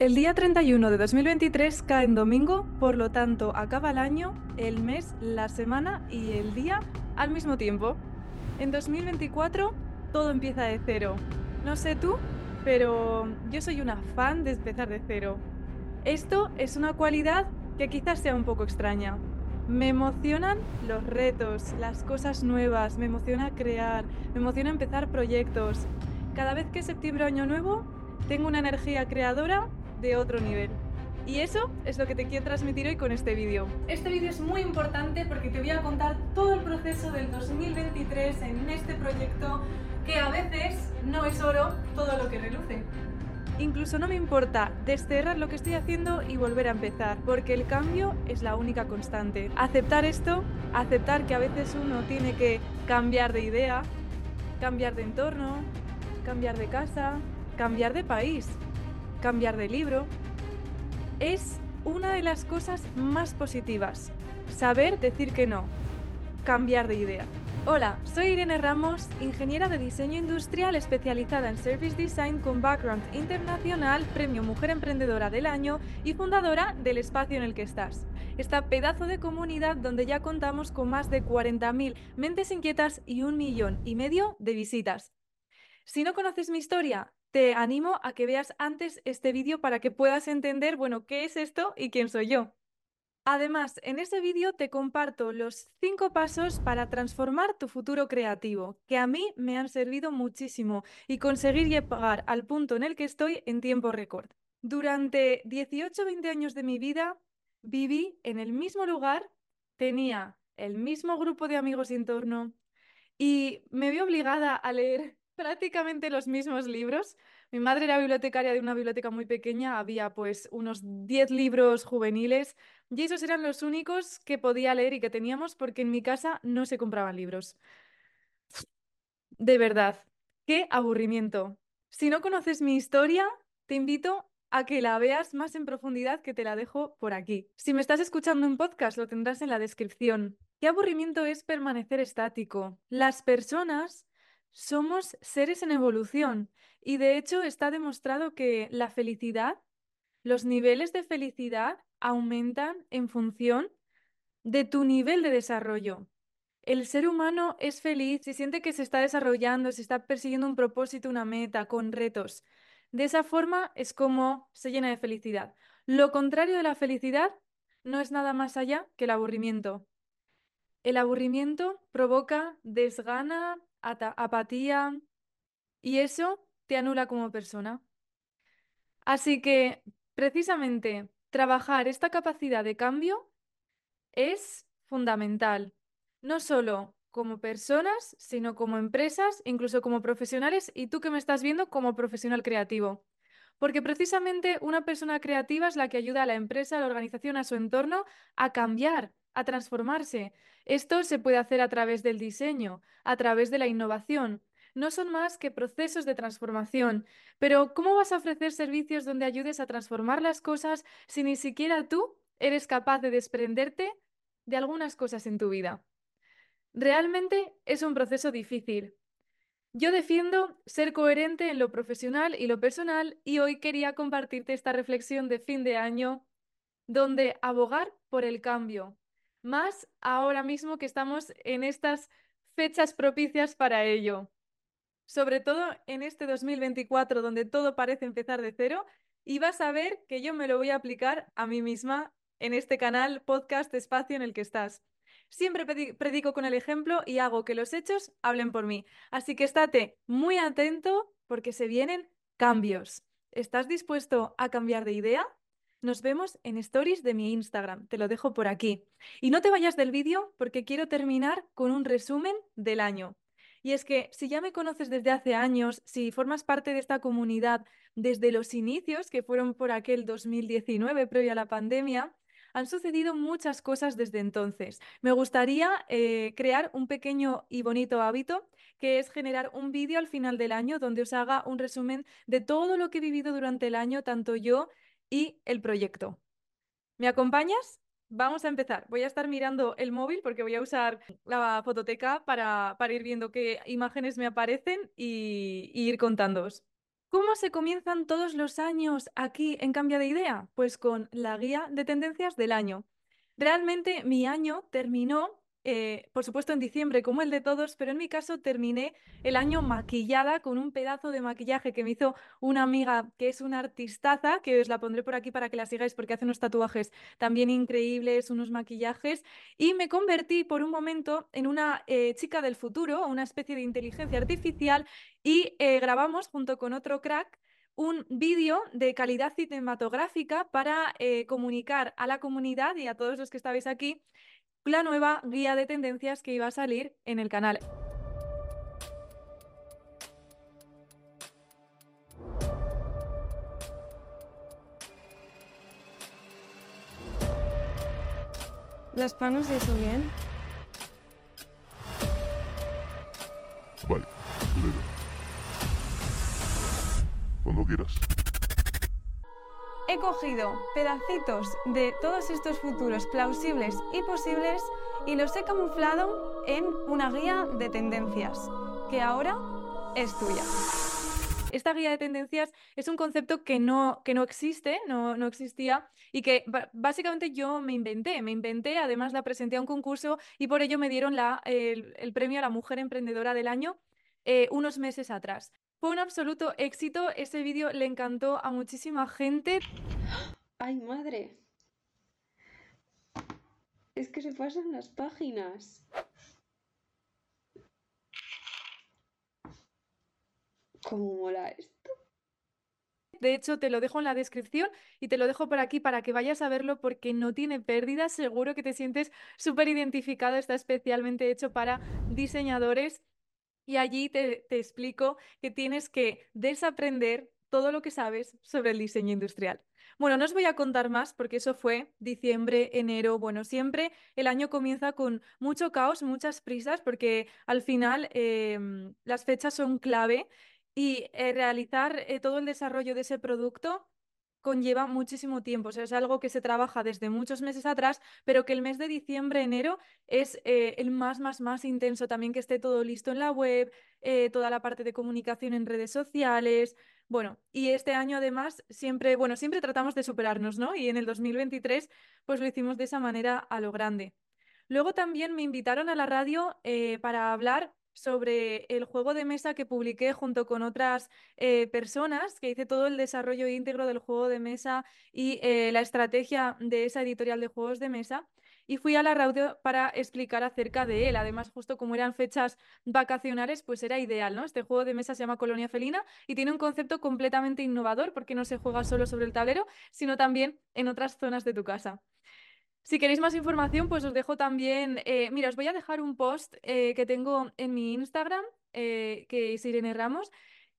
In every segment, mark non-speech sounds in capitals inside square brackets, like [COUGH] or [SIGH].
El día 31 de 2023 cae en domingo, por lo tanto acaba el año, el mes, la semana y el día al mismo tiempo. En 2024 todo empieza de cero. No sé tú, pero yo soy una fan de empezar de cero. Esto es una cualidad que quizás sea un poco extraña. Me emocionan los retos, las cosas nuevas, me emociona crear, me emociona empezar proyectos. Cada vez que es septiembre año nuevo, tengo una energía creadora de otro nivel. Y eso es lo que te quiero transmitir hoy con este vídeo. Este vídeo es muy importante porque te voy a contar todo el proceso del 2023 en este proyecto que a veces no es oro todo lo que reluce. Incluso no me importa desterrar lo que estoy haciendo y volver a empezar, porque el cambio es la única constante. Aceptar esto, aceptar que a veces uno tiene que cambiar de idea, cambiar de entorno, cambiar de casa, cambiar de país, cambiar de libro, es una de las cosas más positivas. Saber decir que no, cambiar de idea. Hola, soy Irene Ramos, ingeniera de diseño industrial especializada en Service Design con background internacional, premio Mujer Emprendedora del Año y fundadora del espacio en el que estás. Esta pedazo de comunidad donde ya contamos con más de 40.000 mentes inquietas y un millón y medio de visitas. Si no conoces mi historia, te animo a que veas antes este vídeo para que puedas entender, bueno, qué es esto y quién soy yo. Además, en ese vídeo te comparto los cinco pasos para transformar tu futuro creativo, que a mí me han servido muchísimo y conseguir llegar al punto en el que estoy en tiempo récord. Durante 18-20 años de mi vida viví en el mismo lugar, tenía el mismo grupo de amigos y entorno y me vi obligada a leer prácticamente los mismos libros. Mi madre era bibliotecaria de una biblioteca muy pequeña, había pues unos 10 libros juveniles y esos eran los únicos que podía leer y que teníamos porque en mi casa no se compraban libros. De verdad, qué aburrimiento. Si no conoces mi historia, te invito a que la veas más en profundidad que te la dejo por aquí. Si me estás escuchando en podcast, lo tendrás en la descripción. Qué aburrimiento es permanecer estático. Las personas somos seres en evolución y de hecho está demostrado que la felicidad, los niveles de felicidad aumentan en función de tu nivel de desarrollo. El ser humano es feliz si siente que se está desarrollando, si está persiguiendo un propósito, una meta, con retos. De esa forma es como se llena de felicidad. Lo contrario de la felicidad no es nada más allá que el aburrimiento. El aburrimiento provoca desgana, apatía y eso te anula como persona. Así que, precisamente, trabajar esta capacidad de cambio es fundamental, no solo como personas, sino como empresas, incluso como profesionales y tú que me estás viendo como profesional creativo. Porque precisamente una persona creativa es la que ayuda a la empresa, a la organización, a su entorno a cambiar, a transformarse. Esto se puede hacer a través del diseño, a través de la innovación. No son más que procesos de transformación. Pero ¿cómo vas a ofrecer servicios donde ayudes a transformar las cosas si ni siquiera tú eres capaz de desprenderte de algunas cosas en tu vida? Realmente es un proceso difícil. Yo defiendo ser coherente en lo profesional y lo personal y hoy quería compartirte esta reflexión de fin de año donde abogar por el cambio, más ahora mismo que estamos en estas fechas propicias para ello. Sobre todo en este 2024 donde todo parece empezar de cero y vas a ver que yo me lo voy a aplicar a mí misma en este canal, podcast, espacio en el que estás. Siempre predico con el ejemplo y hago que los hechos hablen por mí. Así que estate muy atento porque se vienen cambios. ¿Estás dispuesto a cambiar de idea? Nos vemos en stories de mi Instagram, te lo dejo por aquí. Y no te vayas del vídeo porque quiero terminar con un resumen del año. Y es que si ya me conoces desde hace años, si formas parte de esta comunidad desde los inicios, que fueron por aquel 2019, previo a la pandemia, han sucedido muchas cosas desde entonces. Me gustaría eh, crear un pequeño y bonito hábito que es generar un vídeo al final del año donde os haga un resumen de todo lo que he vivido durante el año, tanto yo y el proyecto. ¿Me acompañas? Vamos a empezar. Voy a estar mirando el móvil porque voy a usar la fototeca para, ir viendo qué imágenes me aparecen y, y ir contándoos. ¿Cómo se comienzan todos los años aquí en Cambia de Idea? Pues con la guía de tendencias del año. Realmente mi año terminó eh, por supuesto en diciembre como el de todos, pero en mi caso terminé el año maquillada con un pedazo de maquillaje que me hizo una amiga que es una artistaza, que os la pondré por aquí para que la sigáis porque hace unos tatuajes también increíbles, unos maquillajes, y me convertí por un momento en una eh, chica del futuro, una especie de inteligencia artificial, y eh, grabamos junto con otro crack un vídeo de calidad cinematográfica para comunicar a la comunidad y a todos los que estabais aquí la nueva guía de tendencias que iba a salir en el canal. ¿Las panos de eso bien? Vale, Cuando quieras he cogido pedacitos de todos estos futuros plausibles y posibles y los he camuflado en una guía de tendencias, que ahora es tuya. Esta guía de tendencias es un concepto que no, que no existe, no, no existía y que básicamente yo me inventé. Me inventé, además la presenté a un concurso y por ello me dieron la, el, premio a la Mujer Emprendedora del Año eh, unos meses atrás. Fue un absoluto éxito, ese vídeo le encantó a muchísima gente. ¡Ay, madre! Es que se pasan las páginas. ¿Cómo mola esto? De hecho, te lo dejo en la descripción y te lo dejo por aquí para que vayas a verlo porque no tiene pérdida. Seguro que te sientes súper identificado. Está especialmente hecho para diseñadores y allí te, explico que tienes que desaprender todo lo que sabes sobre el diseño industrial. Bueno, no os voy a contar más porque eso fue diciembre, enero. Bueno, siempre el año comienza con mucho caos, muchas prisas, porque al final em, las fechas son clave y eh, realizar eh, todo el desarrollo de ese producto conlleva muchísimo tiempo. Es algo que se trabaja desde muchos meses atrás, pero que el mes de diciembre, enero es eh, el más, más, más intenso. También que esté todo listo en la web, eh, toda la parte de comunicación en redes sociales. Bueno, y este año además siempre, bueno, siempre tratamos de superarnos, ¿no? Y en el 2023 pues lo hicimos de esa manera a lo grande. Luego también me invitaron a la radio eh, para hablar sobre el juego de mesa que publiqué junto con otras eh, personas, que hice todo el desarrollo íntegro del juego de mesa y eh, la estrategia de esa editorial de juegos de mesa. Y fui a la radio para explicar acerca de él. Además, justo como eran fechas vacacionales, pues era ideal, ¿no? Este juego de mesa se llama Colonia Felina y tiene un concepto completamente innovador porque no se juega solo sobre el tablero, sino también en otras zonas de tu casa. Si queréis más información, pues os dejo también, eh, mira, os voy a dejar un post eh, que tengo en mi Instagram, eh, que es Irene Ramos,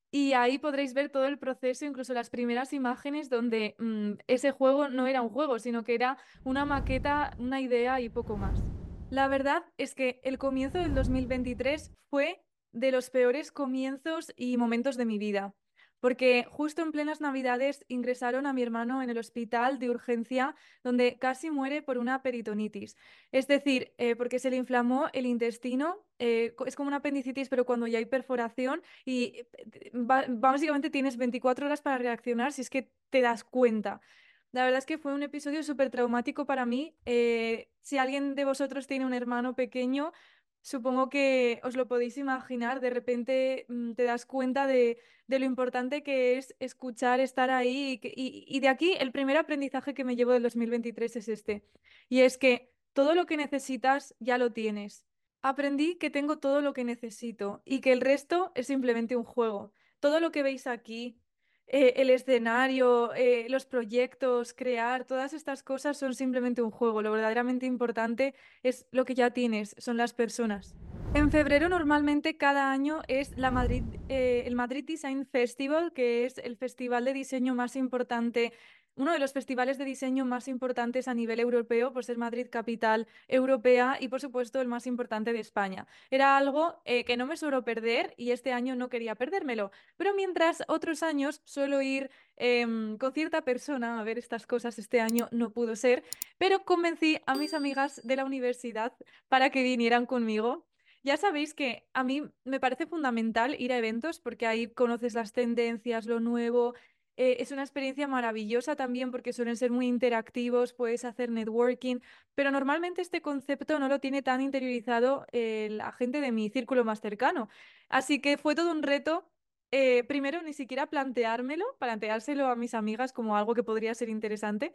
y ahí podréis ver todo el proceso, incluso las primeras imágenes donde mm, ese juego no era un juego, sino que era una maqueta, una idea y poco más. La verdad es que el comienzo del 2023 fue de los peores comienzos y momentos de mi vida porque justo en plenas Navidades ingresaron a mi hermano en el hospital de urgencia donde casi muere por una peritonitis. Es decir, eh, porque se le inflamó el intestino, eh, es como una apendicitis, pero cuando ya hay perforación y eh, básicamente tienes 24 horas para reaccionar si es que te das cuenta. La verdad es que fue un episodio súper traumático para mí. si alguien de vosotros tiene un hermano pequeño, Supongo que os lo podéis imaginar, de repente mm, te das cuenta de, lo importante que es escuchar, estar ahí y, y, de aquí el primer aprendizaje que me llevo del 2023 es este, y es que todo lo que necesitas ya lo tienes. Aprendí que tengo todo lo que necesito y que el resto es simplemente un juego. Todo lo que veis aquí, eh, el escenario, eh, los proyectos, crear, todas estas cosas son simplemente un juego. Lo verdaderamente importante es lo que ya tienes, son las personas. En febrero normalmente cada año es la Madrid, eh, el Madrid Design Festival, que es el festival de diseño más importante uno de los festivales de diseño más importantes a nivel europeo, por ser Madrid capital europea y, por supuesto, el más importante de España. Era algo eh, que no me suelo perder y este año no quería perdérmelo. Pero mientras otros años suelo ir em, con cierta persona a ver estas cosas, este año no pudo ser, pero convencí a mis amigas de la universidad para que vinieran conmigo Ya sabéis que a mí me parece fundamental ir a eventos porque ahí conoces las tendencias, lo nuevo. Eh, es una experiencia maravillosa también porque suelen ser muy interactivos, puedes hacer networking, pero normalmente este concepto no lo tiene tan interiorizado eh, la gente de mi círculo más cercano. Así que fue todo un reto eh, primero ni siquiera planteármelo, planteárselo a mis amigas como algo que podría ser interesante,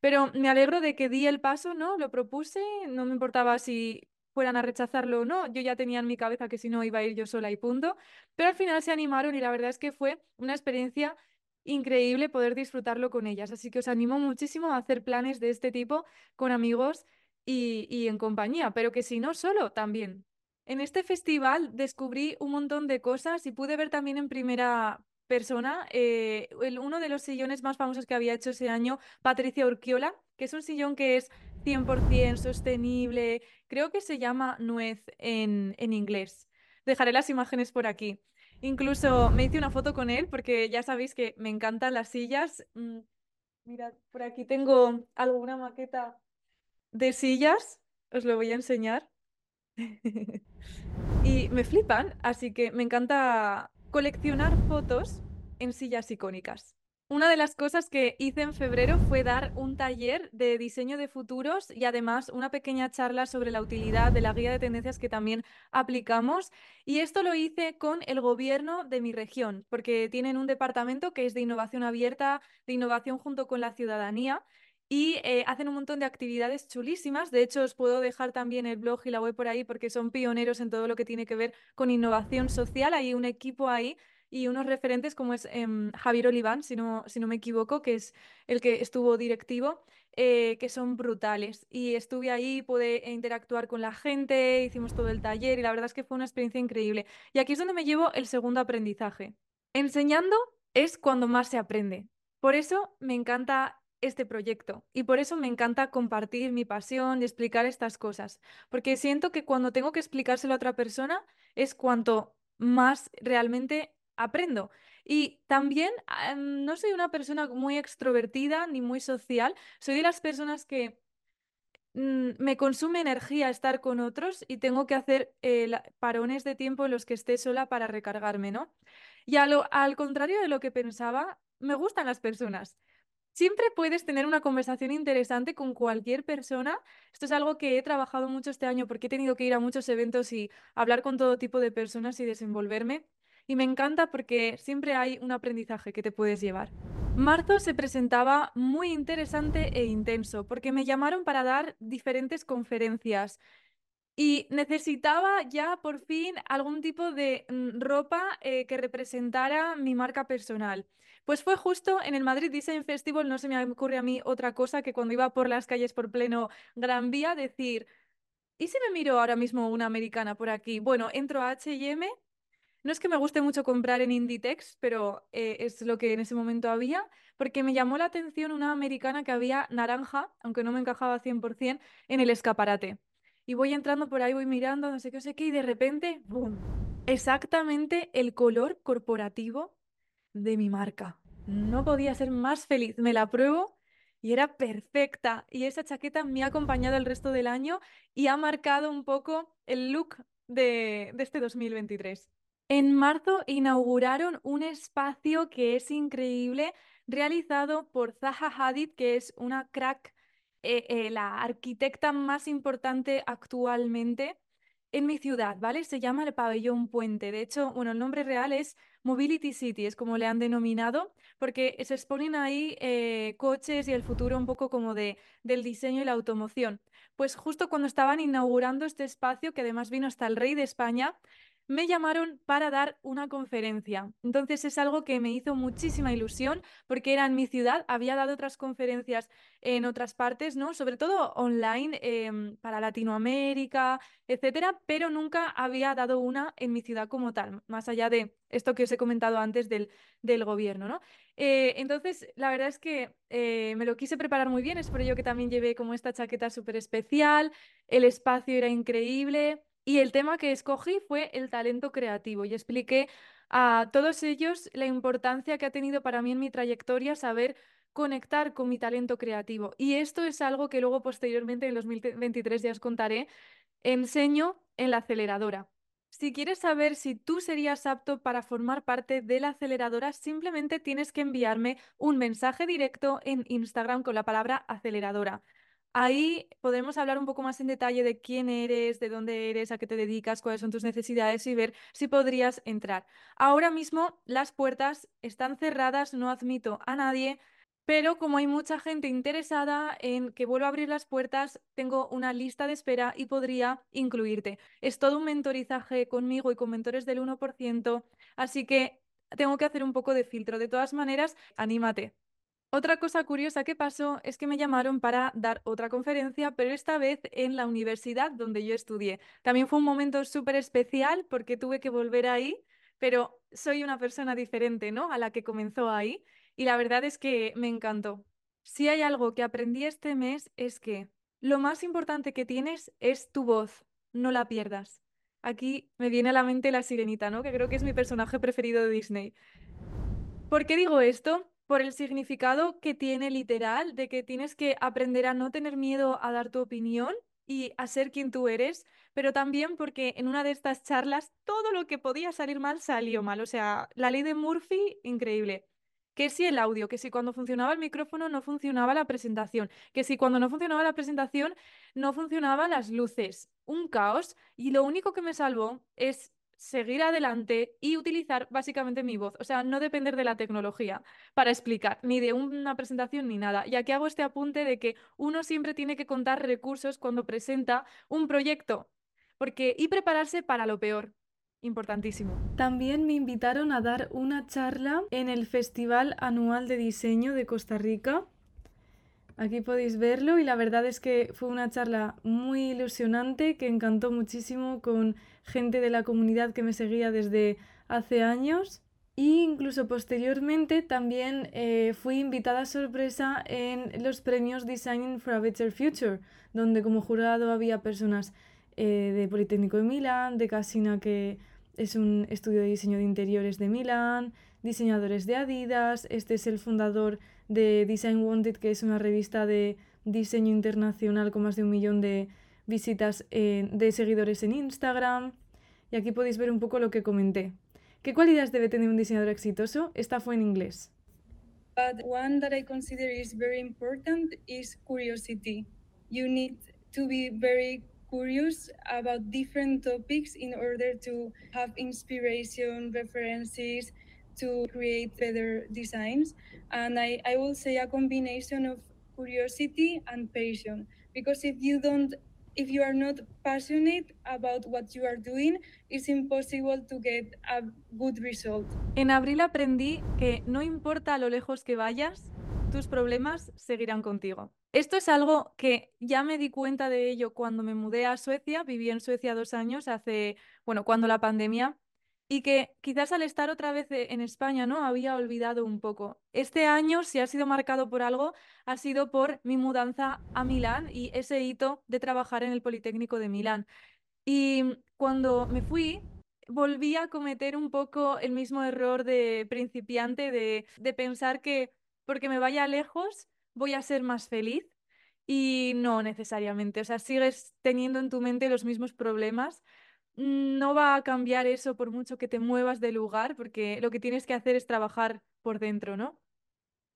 pero me alegro de que di el paso, ¿no? Lo propuse, no me importaba si fueran a rechazarlo o no, yo ya tenía en mi cabeza que si no iba a ir yo sola y punto, pero al final se animaron y la verdad es que fue una experiencia increíble poder disfrutarlo con ellas, así que os animo muchísimo a hacer planes de este tipo con amigos y, y en compañía, pero que si no, solo también. En este festival descubrí un montón de cosas y pude ver también en primera persona eh, el- uno de los sillones más famosos que había hecho ese año, Patricia Urquiola, que es un sillón que es 100% sostenible, creo que se llama nuez en, en inglés. Dejaré las imágenes por aquí. Incluso me hice una foto con él porque ya sabéis que me encantan las sillas. Mm, Mirad, por aquí tengo alguna maqueta de sillas, os lo voy a enseñar. [LAUGHS] Y me flipan, así que me encanta coleccionar fotos en sillas icónicas. Una de las cosas que hice en febrero fue dar un taller de diseño de futuros y además una pequeña charla sobre la utilidad de la guía de tendencias que también aplicamos. Y esto lo hice con el gobierno de mi región, porque tienen un departamento que es de innovación abierta, de innovación junto con la ciudadanía y eh, hacen un montón de actividades chulísimas. De hecho, os puedo dejar también el blog y la web por ahí porque son pioneros en todo lo que tiene que ver con innovación social. Hay un equipo ahí y unos referentes como es em, Javier Oliván, si no, si no me equivoco, que es el que estuvo directivo, eh, que son brutales. Y estuve ahí, pude interactuar con la gente, hicimos todo el taller y la verdad es que fue una experiencia increíble. Y aquí es donde me llevo el segundo aprendizaje. Enseñando es cuando más se aprende. Por eso me encanta este proyecto y por eso me encanta compartir mi pasión y explicar estas cosas, porque siento que cuando tengo que explicárselo a otra persona es cuanto más realmente aprendo. Y también em, no soy una persona muy extrovertida ni muy social, soy de las personas que mm, me consume energía estar con otros y tengo que hacer eh, parones de tiempo en los que esté sola para recargarme, ¿no? Y al contrario de lo que pensaba, me gustan las personas. Siempre puedes tener una conversación interesante con cualquier persona. Esto es algo que he trabajado mucho este año porque he tenido que ir a muchos eventos y hablar con todo tipo de personas y desenvolverme. Y me encanta porque siempre hay un aprendizaje que te puedes llevar. Marzo se presentaba muy interesante e intenso porque me llamaron para dar diferentes conferencias. Y necesitaba ya por fin algún tipo de mm, ropa eh, que representara mi marca personal. Pues fue justo en el Madrid Design Festival, no se me ocurre a mí otra cosa que cuando iba por las calles por pleno Gran Vía decir, ¿y si me miro ahora mismo una americana por aquí? Bueno, entro a H&M, no es que me guste mucho comprar en Inditex, pero eh, es lo que en ese momento había, porque me llamó la atención una americana que había naranja, aunque no me encajaba 100%, en el escaparate. Y voy entrando por ahí, voy mirando, no sé qué, no sé qué, y de repente, ¡boom! Exactamente el color corporativo de mi marca. No podía ser más feliz. Me la pruebo y era perfecta. Y esa chaqueta me ha acompañado el resto del año y ha marcado un poco el look de, de este 2023. En marzo inauguraron un espacio que es increíble, realizado por Zaha Hadid, que es una crack, eh, eh, la arquitecta más importante actualmente en mi ciudad, ¿vale? Se llama el Pabellón Puente. De hecho, bueno, el nombre real es Mobility City, es como le han denominado, porque se exponen ahí eh, coches y el futuro un poco como de, del diseño y la automoción. Pues justo cuando estaban inaugurando este espacio, que además vino hasta el rey de España, me llamaron para dar una conferencia. Entonces es algo que me hizo muchísima ilusión porque era en mi ciudad, había dado otras conferencias en otras partes, ¿no? Sobre todo online em, para Latinoamérica, etcétera, pero nunca había dado una en mi ciudad como tal, más allá de esto que os he comentado antes del, del gobierno, ¿no? Eh, entonces, la verdad es que eh, me lo quise preparar muy bien, es por ello que también llevé como esta chaqueta súper especial, el espacio era increíble. Y el tema que escogí fue el talento creativo y expliqué a todos ellos la importancia que ha tenido para mí en mi trayectoria saber conectar con mi talento creativo. Y esto es algo que luego posteriormente en 2023 ya os contaré. Enseño en la aceleradora. Si quieres saber si tú serías apto para formar parte de la aceleradora, simplemente tienes que enviarme un mensaje directo en Instagram con la palabra aceleradora. Ahí podremos hablar un poco más en detalle de quién eres, de dónde eres, a qué te dedicas, cuáles son tus necesidades y ver si podrías entrar. Ahora mismo las puertas están cerradas, no admito a nadie. Pero como hay mucha gente interesada en que vuelva a abrir las puertas, tengo una lista de espera y podría incluirte. Es todo un mentorizaje conmigo y con mentores del 1%, así que tengo que hacer un poco de filtro. De todas maneras, anímate. Otra cosa curiosa que pasó es que me llamaron para dar otra conferencia, pero esta vez en la universidad donde yo estudié. También fue un momento súper especial porque tuve que volver ahí, pero soy una persona diferente, ¿no? A la que comenzó ahí y la verdad es que me encantó. Si hay algo que aprendí este mes es que lo más importante que tienes es tu voz, no la pierdas. Aquí me viene a la mente la sirenita, ¿no? Que creo que es mi personaje preferido de Disney. ¿Por qué digo esto? Por el significado que tiene literal, de que tienes que aprender a no tener miedo a dar tu opinión y a ser quien tú eres, pero también porque en una de estas charlas todo lo que podía salir mal salió mal. O sea, la ley de Murphy, increíble que si el audio, que si cuando funcionaba el micrófono no funcionaba la presentación, que si cuando no funcionaba la presentación no funcionaban las luces. Un caos. Y lo único que me salvó es seguir adelante y utilizar básicamente mi voz. O sea, no depender de la tecnología para explicar, ni de una presentación ni nada. Y aquí hago este apunte de que uno siempre tiene que contar recursos cuando presenta un proyecto. Porque, y prepararse para lo peor importantísimo. También me invitaron a dar una charla en el Festival Anual de Diseño de Costa Rica. Aquí podéis verlo y la verdad es que fue una charla muy ilusionante que encantó muchísimo con gente de la comunidad que me seguía desde hace años. E incluso posteriormente también eh, fui invitada sorpresa en los premios Design for a Better Future, donde como jurado había personas eh, de Politécnico de Milán, de Casina, que es un estudio de diseño de interiores de Milán, diseñadores de Adidas, este es el fundador de Design Wanted, que es una revista de diseño internacional con más de un millón de visitas eh, de seguidores en Instagram. Y aquí podéis ver un poco lo que comenté. ¿Qué cualidades debe tener un diseñador exitoso? Esta fue en inglés. But one that I consider is very important is curiosity. You need to be very curious about different topics in order to have inspiration, references, to create better designs. And I, I will say a combination of curiosity and passion. Because if you don't if you are not passionate about what you are doing, it's impossible to get a good result. En abril aprendí que no importa lo lejos que vayas, tus problemas seguirán contigo. Esto es algo que ya me di cuenta de ello cuando me mudé a Suecia, viví en Suecia dos años, hace, bueno, cuando la pandemia, y que quizás al estar otra vez e, en España, ¿no? Había olvidado un poco. Este año, si ha sido marcado por algo, ha sido por mi mudanza a Milán y ese hito de trabajar en el Politécnico de Milán. Y cuando me fui, volví a cometer un poco el mismo error de principiante de, de pensar que porque me vaya lejos voy a ser más feliz y no necesariamente. O sea, sigues teniendo en tu mente los mismos problemas. No va a cambiar eso por mucho que te muevas de lugar, porque lo que tienes que hacer es trabajar por dentro, ¿no?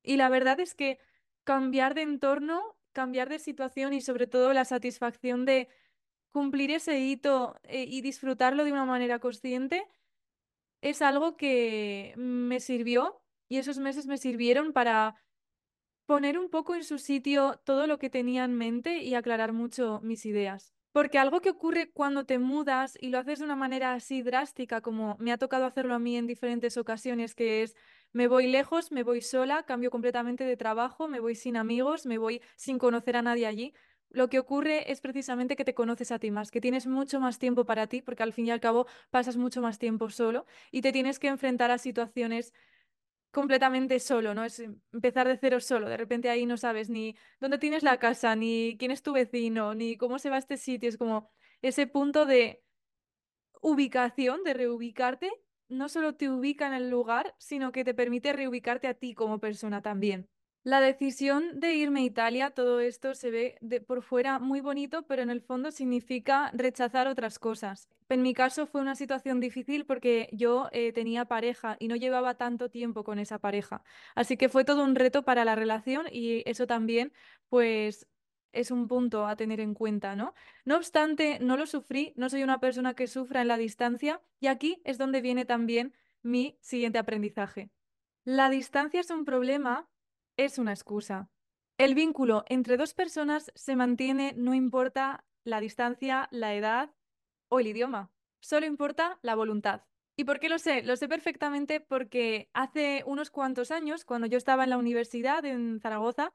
Y la verdad es que cambiar de entorno, cambiar de situación y sobre todo la satisfacción de cumplir ese hito eh, y disfrutarlo de una manera consciente es algo que me sirvió y esos meses me sirvieron para poner un poco en su sitio todo lo que tenía en mente y aclarar mucho mis ideas. Porque algo que ocurre cuando te mudas y lo haces de una manera así drástica, como me ha tocado hacerlo a mí en diferentes ocasiones, que es me voy lejos, me voy sola, cambio completamente de trabajo, me voy sin amigos, me voy sin conocer a nadie allí. Lo que ocurre es precisamente que te conoces a ti más, que tienes mucho más tiempo para ti, porque al fin y al cabo pasas mucho más tiempo solo y te tienes que enfrentar a situaciones completamente solo, ¿no? Es empezar de cero solo. De repente ahí no sabes ni dónde tienes la casa, ni quién es tu vecino, ni cómo se va este sitio. Es como ese punto de ubicación, de reubicarte, no solo te ubica en el lugar, sino que te permite reubicarte a ti como persona también. La decisión de irme a Italia, todo esto se ve por fuera muy bonito, pero en el fondo significa rechazar otras cosas. En mi caso fue una situación difícil porque yo eh, tenía pareja y no llevaba tanto tiempo con esa pareja. Así que fue todo un reto para la relación y eso también, pues, es un punto a tener en cuenta, ¿no? No obstante, no lo sufrí, no soy una persona que sufra en la distancia y aquí es donde viene también mi siguiente aprendizaje. La distancia es un problema es una excusa. El vínculo entre dos personas se mantiene no importa la distancia, la edad o el idioma. Solo importa la voluntad. ¿Y por qué lo sé? Lo sé perfectamente porque hace unos cuantos años, cuando yo estaba en la universidad en Zaragoza,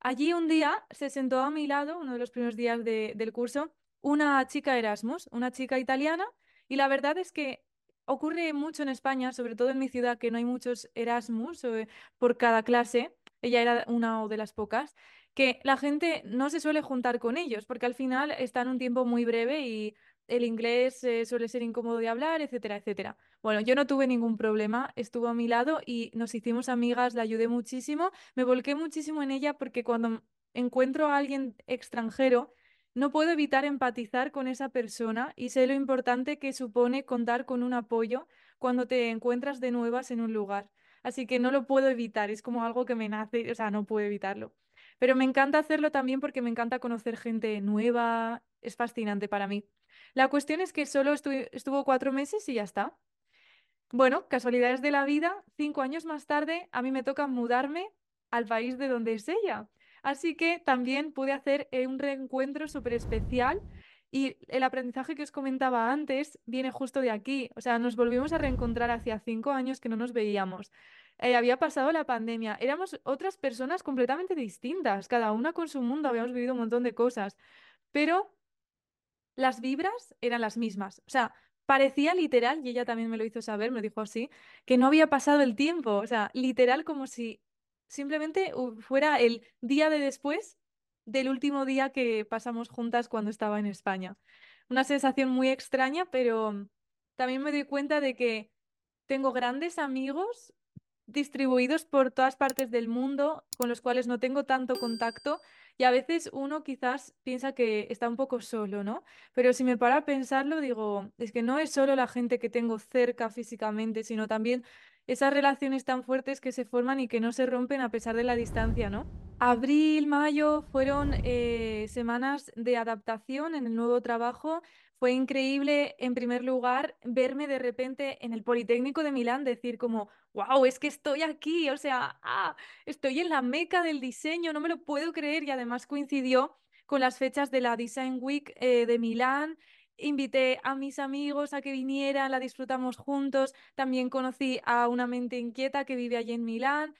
allí un día se sentó a mi lado, uno de los primeros días del curso, una chica Erasmus, una chica italiana, y la verdad es que ocurre mucho en España, sobre todo en mi ciudad, que no hay muchos Erasmus eh, por cada clase ella era una de las pocas, que la gente no se suele juntar con ellos, porque al final están un tiempo muy breve y el inglés eh, suele ser incómodo de hablar, etcétera, etcétera. Bueno, yo no tuve ningún problema, estuvo a mi lado y nos hicimos amigas, la ayudé muchísimo, me volqué muchísimo en ella porque cuando encuentro a alguien extranjero, no puedo evitar empatizar con esa persona y sé lo importante que supone contar con un apoyo cuando te encuentras de nuevas en un lugar así que no lo puedo evitar, es como algo que me nace, o sea, no puedo evitarlo. Pero me encanta hacerlo también porque me encanta conocer gente nueva, es fascinante para mí. La cuestión es que solo estuvo cuatro meses y ya está. Bueno, casualidades de la vida, cinco años más tarde a mí me toca mudarme al país de donde es ella. Así que también pude hacer eh, un reencuentro súper especial y el aprendizaje que os comentaba antes viene justo de aquí. O sea, nos volvimos a reencontrar hacía cinco años que no nos veíamos. Eh, había pasado la pandemia. Éramos otras personas completamente distintas, cada una con su mundo. Habíamos vivido un montón de cosas. Pero las vibras eran las mismas. O sea, parecía literal, y ella también me lo hizo saber, me dijo así, que no había pasado el tiempo. O sea, literal como si simplemente fuera el día de después del último día que pasamos juntas cuando estaba en España. Una sensación muy extraña, pero también me doy cuenta de que tengo grandes amigos distribuidos por todas partes del mundo con los cuales no tengo tanto contacto y a veces uno quizás piensa que está un poco solo, ¿no? Pero si me para a pensarlo, digo, es que no es solo la gente que tengo cerca físicamente, sino también esas relaciones tan fuertes que se forman y que no se rompen a pesar de la distancia, ¿no? Abril, mayo fueron eh, semanas de adaptación en el nuevo trabajo. Fue increíble, en primer lugar, verme de repente en el Politécnico de Milán, decir como, wow, es que estoy aquí, o sea, ah, estoy en la meca del diseño, no me lo puedo creer y además coincidió con las fechas de la Design Week eh, de Milán invité a mis amigos a que vinieran, la disfrutamos juntos. También conocí a una mente inquieta que vive allí en Milán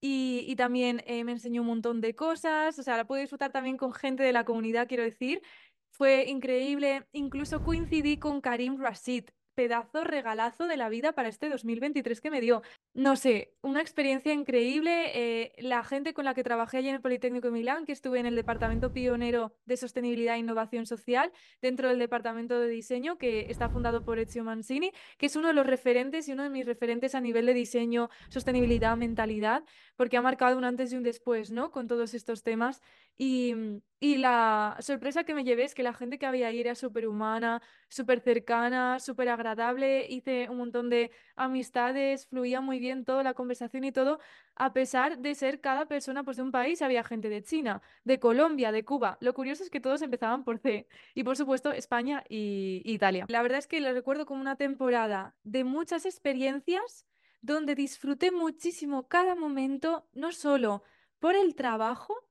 y, también eh, me enseñó un montón de cosas. O sea, la pude disfrutar también con gente de la comunidad, quiero decir. Fue increíble. Incluso coincidí con Karim Rashid, pedazo regalazo de la vida para este 2023 que me dio. No sé, una experiencia increíble. Eh, la gente con la que trabajé allí en el Politécnico de Milán, que estuve en el Departamento Pionero de Sostenibilidad e Innovación Social, dentro del Departamento de Diseño, que está fundado por Ezio Mancini, que es uno de los referentes y uno de mis referentes a nivel de diseño, sostenibilidad, mentalidad, porque ha marcado un antes y un después, ¿no? Con todos estos temas. Y, y la sorpresa que me llevé es que la gente que había ahí era súper humana, súper cercana, súper agradable. Hice un montón de amistades, fluía muy bien toda la conversación y todo, a pesar de ser cada persona pues, de un país. Había gente de China, de Colombia, de Cuba. Lo curioso es que todos empezaban por C. Y por supuesto, España y Italia. La verdad es que lo recuerdo como una temporada de muchas experiencias donde disfruté muchísimo cada momento, no solo por el trabajo,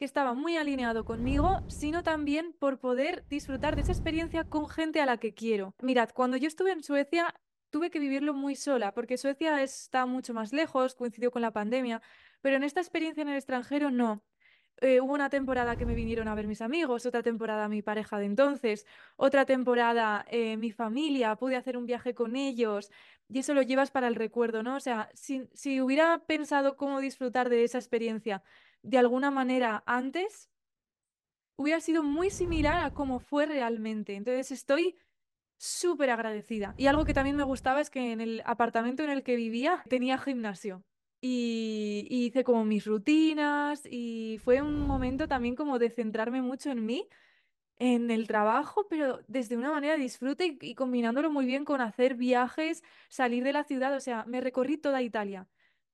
que estaba muy alineado conmigo, sino también por poder disfrutar de esa experiencia con gente a la que quiero. Mirad, cuando yo estuve en Suecia, tuve que vivirlo muy sola, porque Suecia está mucho más lejos, coincidió con la pandemia, pero en esta experiencia en el extranjero no. Eh, hubo una temporada que me vinieron a ver mis amigos, otra temporada mi pareja de entonces, otra temporada eh, mi familia, pude hacer un viaje con ellos y eso lo llevas para el recuerdo, ¿no? O sea, si, si hubiera pensado cómo disfrutar de esa experiencia de alguna manera antes, hubiera sido muy similar a cómo fue realmente. Entonces estoy súper agradecida. Y algo que también me gustaba es que en el apartamento en el que vivía tenía gimnasio. y, hice como mis rutinas y fue un momento también como de centrarme mucho en mí en el trabajo, pero desde una manera disfrute y, y combinándolo muy bien con hacer viajes, salir de la ciudad, o sea, me recorrí toda Italia.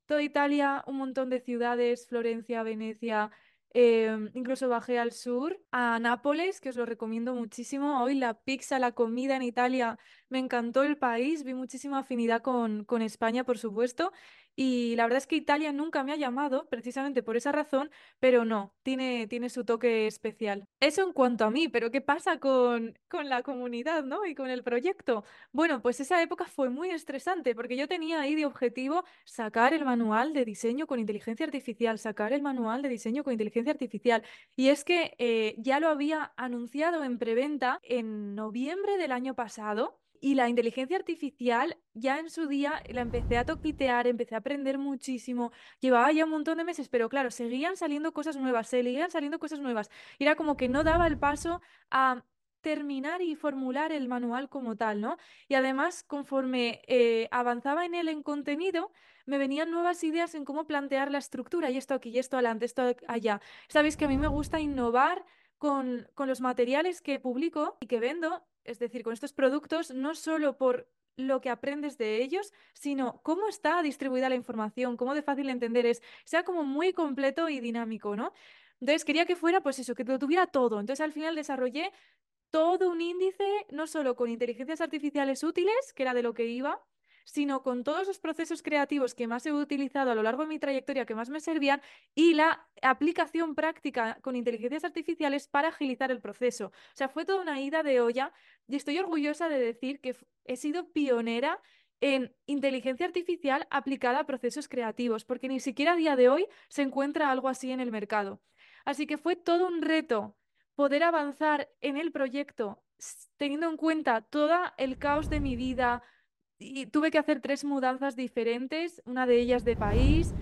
Toda Italia, un montón de ciudades, Florencia, Venecia, em, incluso bajé al sur, a Nápoles, que os lo recomiendo muchísimo. Hoy la pizza, la comida en Italia, me encantó el país, vi muchísima afinidad con, con España, por supuesto. Y la verdad es que Italia nunca me ha llamado, precisamente por esa razón, pero no, tiene, tiene su toque especial. Eso en cuanto a mí, pero ¿qué pasa con, con la comunidad, ¿no? Y con el proyecto. Bueno, pues esa época fue muy estresante porque yo tenía ahí de objetivo sacar el manual de diseño con inteligencia artificial, sacar el manual de diseño con inteligencia artificial. Y es que eh, ya lo había anunciado en preventa en noviembre del año pasado. Y la inteligencia artificial ya en su día la empecé a toquitear, empecé a aprender muchísimo, llevaba ya un montón de meses, pero claro, seguían saliendo cosas nuevas, seguían saliendo cosas nuevas. Y era como que no daba el paso a terminar y formular el manual como tal, ¿no? Y además, conforme eh, avanzaba en él en contenido, me venían nuevas ideas en cómo plantear la estructura, y esto aquí, y esto adelante, esto allá. Sabéis que a mí me gusta innovar con, con los materiales que publico y que vendo es decir, con estos productos, no solo por lo que aprendes de ellos, sino cómo está distribuida la información, cómo de fácil entender es, sea como muy completo y dinámico, ¿no? Entonces quería que fuera, pues eso, que lo tuviera todo. Entonces al final desarrollé todo un índice, no solo con inteligencias artificiales útiles, que era de lo que iba, sino con todos los procesos creativos que más he utilizado a lo largo de mi trayectoria, que más me servían, y la aplicación práctica con inteligencias artificiales para agilizar el proceso. O sea, fue toda una ida de olla y estoy orgullosa de decir que he sido pionera en inteligencia artificial aplicada a procesos creativos, porque ni siquiera a día de hoy se encuentra algo así en el mercado. Así que fue todo un reto poder avanzar en el proyecto teniendo en cuenta todo el caos de mi vida, y tuve que hacer tres mudanzas diferentes, una de ellas de país,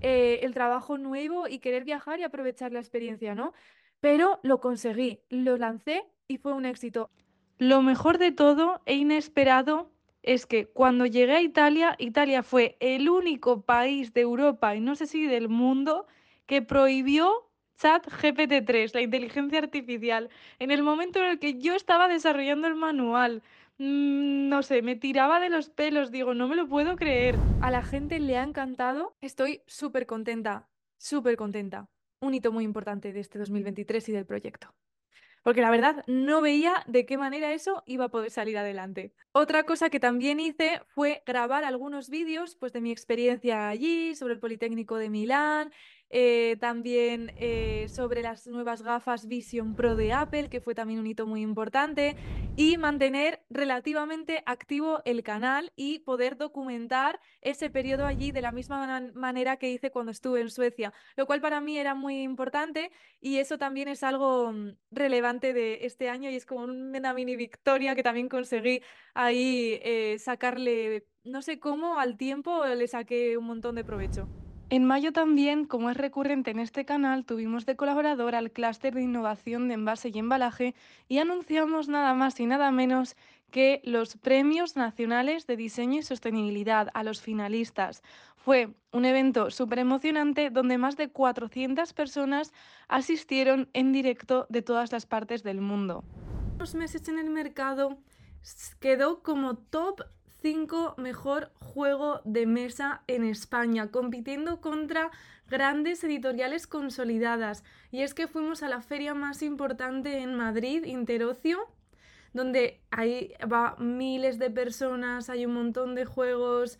eh, el trabajo nuevo y querer viajar y aprovechar la experiencia, ¿no? Pero lo conseguí, lo lancé y fue un éxito. Lo mejor de todo e inesperado es que cuando llegué a Italia, Italia fue el único país de Europa y no sé si del mundo que prohibió Chat GPT-3, la inteligencia artificial, en el momento en el que yo estaba desarrollando el manual. Mm, no sé, me tiraba de los pelos, digo, no me lo puedo creer. A la gente le ha encantado, estoy súper contenta, súper contenta. Un hito muy importante de este 2023 y del proyecto. Porque la verdad no veía de qué manera eso iba a poder salir adelante. Otra cosa que también hice fue grabar algunos vídeos pues, de mi experiencia allí, sobre el Politécnico de Milán, eh, también eh, sobre las nuevas gafas Vision Pro de Apple, que fue también un hito muy importante, y mantener relativamente activo el canal y poder documentar ese periodo allí de la misma manera que hice cuando estuve en Suecia, lo cual para mí era muy importante y eso también es algo mm, relevante de este año y es como una mini victoria que también conseguí ahí eh, sacarle, no sé cómo, al tiempo le saqué un montón de provecho. En mayo también, como es recurrente en este canal, tuvimos de colaborador al clúster de innovación de envase y embalaje y anunciamos nada más y nada menos que los premios nacionales de diseño y sostenibilidad a los finalistas. Fue un evento súper emocionante donde más de 400 personas asistieron en directo de todas las partes del mundo. Los meses en el mercado quedó como top 5 mejor juego de mesa en España, compitiendo contra grandes editoriales consolidadas. Y es que fuimos a la feria más importante en Madrid, Interocio, donde ahí va miles de personas, hay un montón de juegos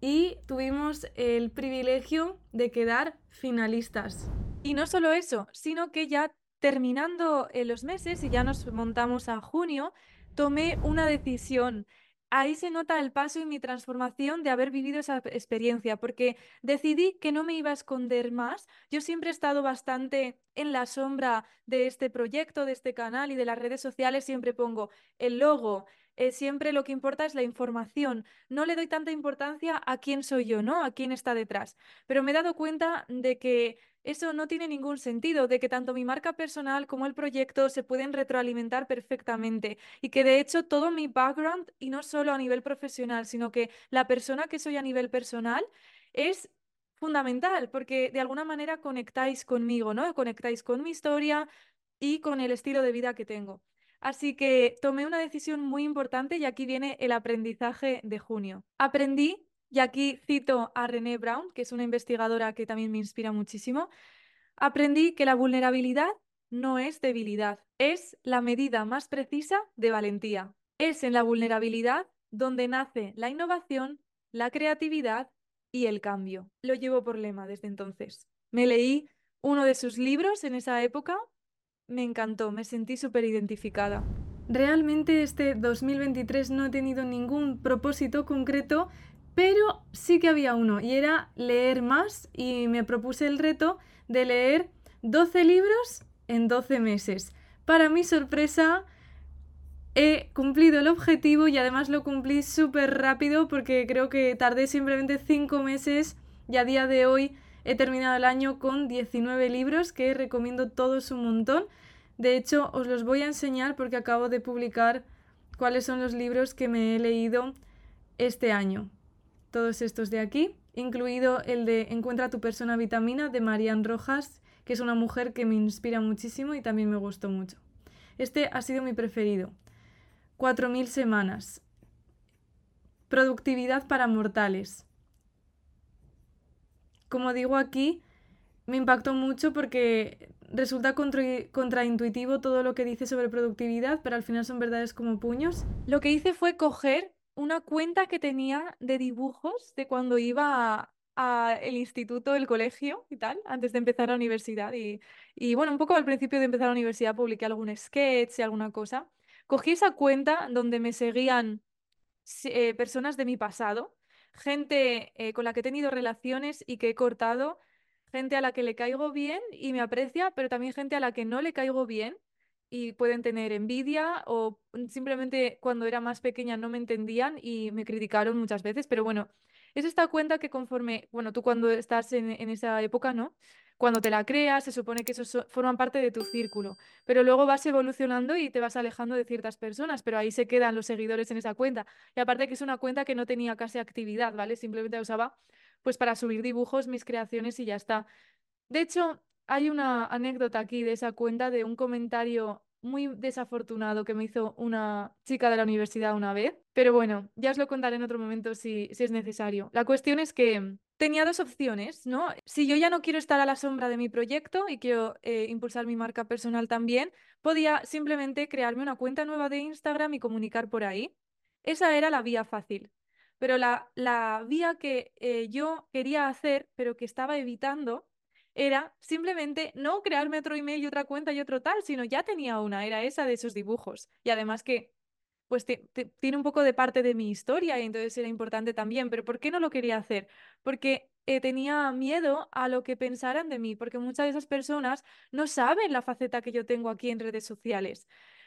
y tuvimos el privilegio de quedar finalistas. Y no solo eso, sino que ya terminando eh, los meses y ya nos montamos a junio, tomé una decisión ahí se nota el paso y mi transformación de haber vivido esa experiencia, porque decidí que no me iba a esconder más. Yo siempre he estado bastante en la sombra de este proyecto, de este canal y de las redes sociales, siempre pongo el logo. Eh, siempre lo que importa es la información. No le doy tanta importancia a quién soy yo, ¿no? A quién está detrás. Pero me he dado cuenta de que eso no tiene ningún sentido, de que tanto mi marca personal como el proyecto se pueden retroalimentar perfectamente y que de hecho todo mi background, y no solo a nivel profesional, sino que la persona que soy a nivel personal, es fundamental porque de alguna manera conectáis conmigo, ¿no? Conectáis con mi historia y con el estilo de vida que tengo. Así que tomé una decisión muy importante y aquí viene el aprendizaje de junio. Aprendí, y aquí cito a René Brown, que es una investigadora que también me inspira muchísimo, aprendí que la vulnerabilidad no es debilidad, es la medida más precisa de valentía. Es en la vulnerabilidad donde nace la innovación, la creatividad y el cambio. Lo llevo por lema desde entonces. Me leí uno de sus libros en esa época, me encantó, me sentí súper identificada. Realmente este 2023 no he tenido ningún propósito concreto, pero sí que había uno y era leer más y me propuse el reto de leer 12 libros en 12 meses. Para mi sorpresa, he cumplido el objetivo y además lo cumplí súper rápido porque creo que tardé simplemente 5 meses y a día de hoy he terminado el año con 19 libros que recomiendo todos un montón. De hecho, os los voy a enseñar porque acabo de publicar cuáles son los libros que me he leído este año. Todos estos de aquí, incluido el de Encuentra tu persona vitamina de Marian Rojas, que es una mujer que me inspira muchísimo y también me gustó mucho. Este ha sido mi preferido. 4.000 semanas. Productividad para mortales. Como digo aquí, me impactó mucho porque resulta contraintuitivo todo lo que dice sobre productividad, pero al final son verdades como puños. Lo que hice fue coger una cuenta que tenía de dibujos de cuando iba al instituto, el colegio y tal, antes de empezar la universidad. Y, y bueno, un poco al principio de empezar la universidad publiqué algún sketch y alguna cosa. Cogí esa cuenta donde me seguían eh, personas de mi pasado, gente eh, con la que he tenido relaciones y que he cortado, gente a la que le caigo bien y me aprecia, pero también gente a la que no le caigo bien y pueden tener envidia o simplemente cuando era más pequeña no me entendían y me criticaron muchas veces, pero bueno, es esta cuenta que conforme, bueno, tú cuando estás en, en esa época, ¿no? Cuando te la creas, se supone que eso forman parte de tu círculo, pero luego vas evolucionando y te vas alejando de ciertas personas, pero ahí se quedan los seguidores en esa cuenta. Y aparte que es una cuenta que no tenía casi actividad, ¿vale? Simplemente usaba pues para subir dibujos, mis creaciones y ya está. De hecho, hay una anécdota aquí de esa cuenta de un comentario muy desafortunado que me hizo una chica de la universidad una vez, pero bueno, ya os lo contaré en otro momento si, si es necesario. La cuestión es que tenía dos opciones, ¿no? Si yo ya no quiero estar a la sombra de mi proyecto y quiero eh, impulsar mi marca personal también, podía simplemente crearme una cuenta nueva de Instagram y comunicar por ahí. Esa era la vía fácil. Pero la, la vía que eh, yo quería hacer, pero que estaba evitando, era simplemente no crearme otro email y otra cuenta y otro tal, sino ya tenía una, era esa de esos dibujos. Y además que pues tiene un poco de parte de mi historia y entonces era importante también, pero ¿por qué no lo quería hacer? Porque eh, tenía miedo a lo que pensaran de mí, porque muchas de esas personas no saben la faceta que yo tengo aquí en redes sociales,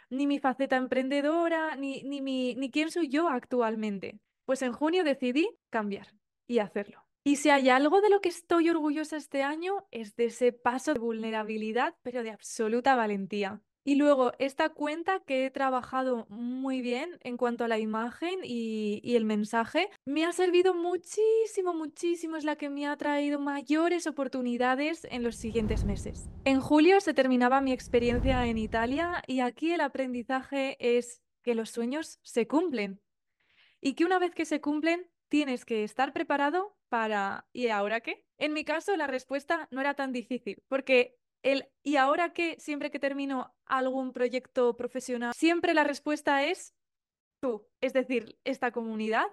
ni mi faceta emprendedora, ni, ni, mi, ni quién soy yo actualmente. Pues en junio decidí cambiar y hacerlo. Y si hay algo de lo que estoy orgullosa este año es de ese paso de vulnerabilidad, pero de absoluta valentía. Y luego, esta cuenta que he trabajado muy bien en cuanto a la imagen y, el mensaje, me ha servido muchísimo, muchísimo. Es la que me ha traído mayores oportunidades en los siguientes meses. En julio se terminaba mi experiencia en Italia y aquí el aprendizaje es que los sueños se cumplen y que una vez que se cumplen tienes que estar preparado para ¿y ahora qué? En mi caso la respuesta no era tan difícil, porque el ¿y ahora qué? Siempre que termino algún proyecto profesional, siempre la respuesta es tú, es decir, esta comunidad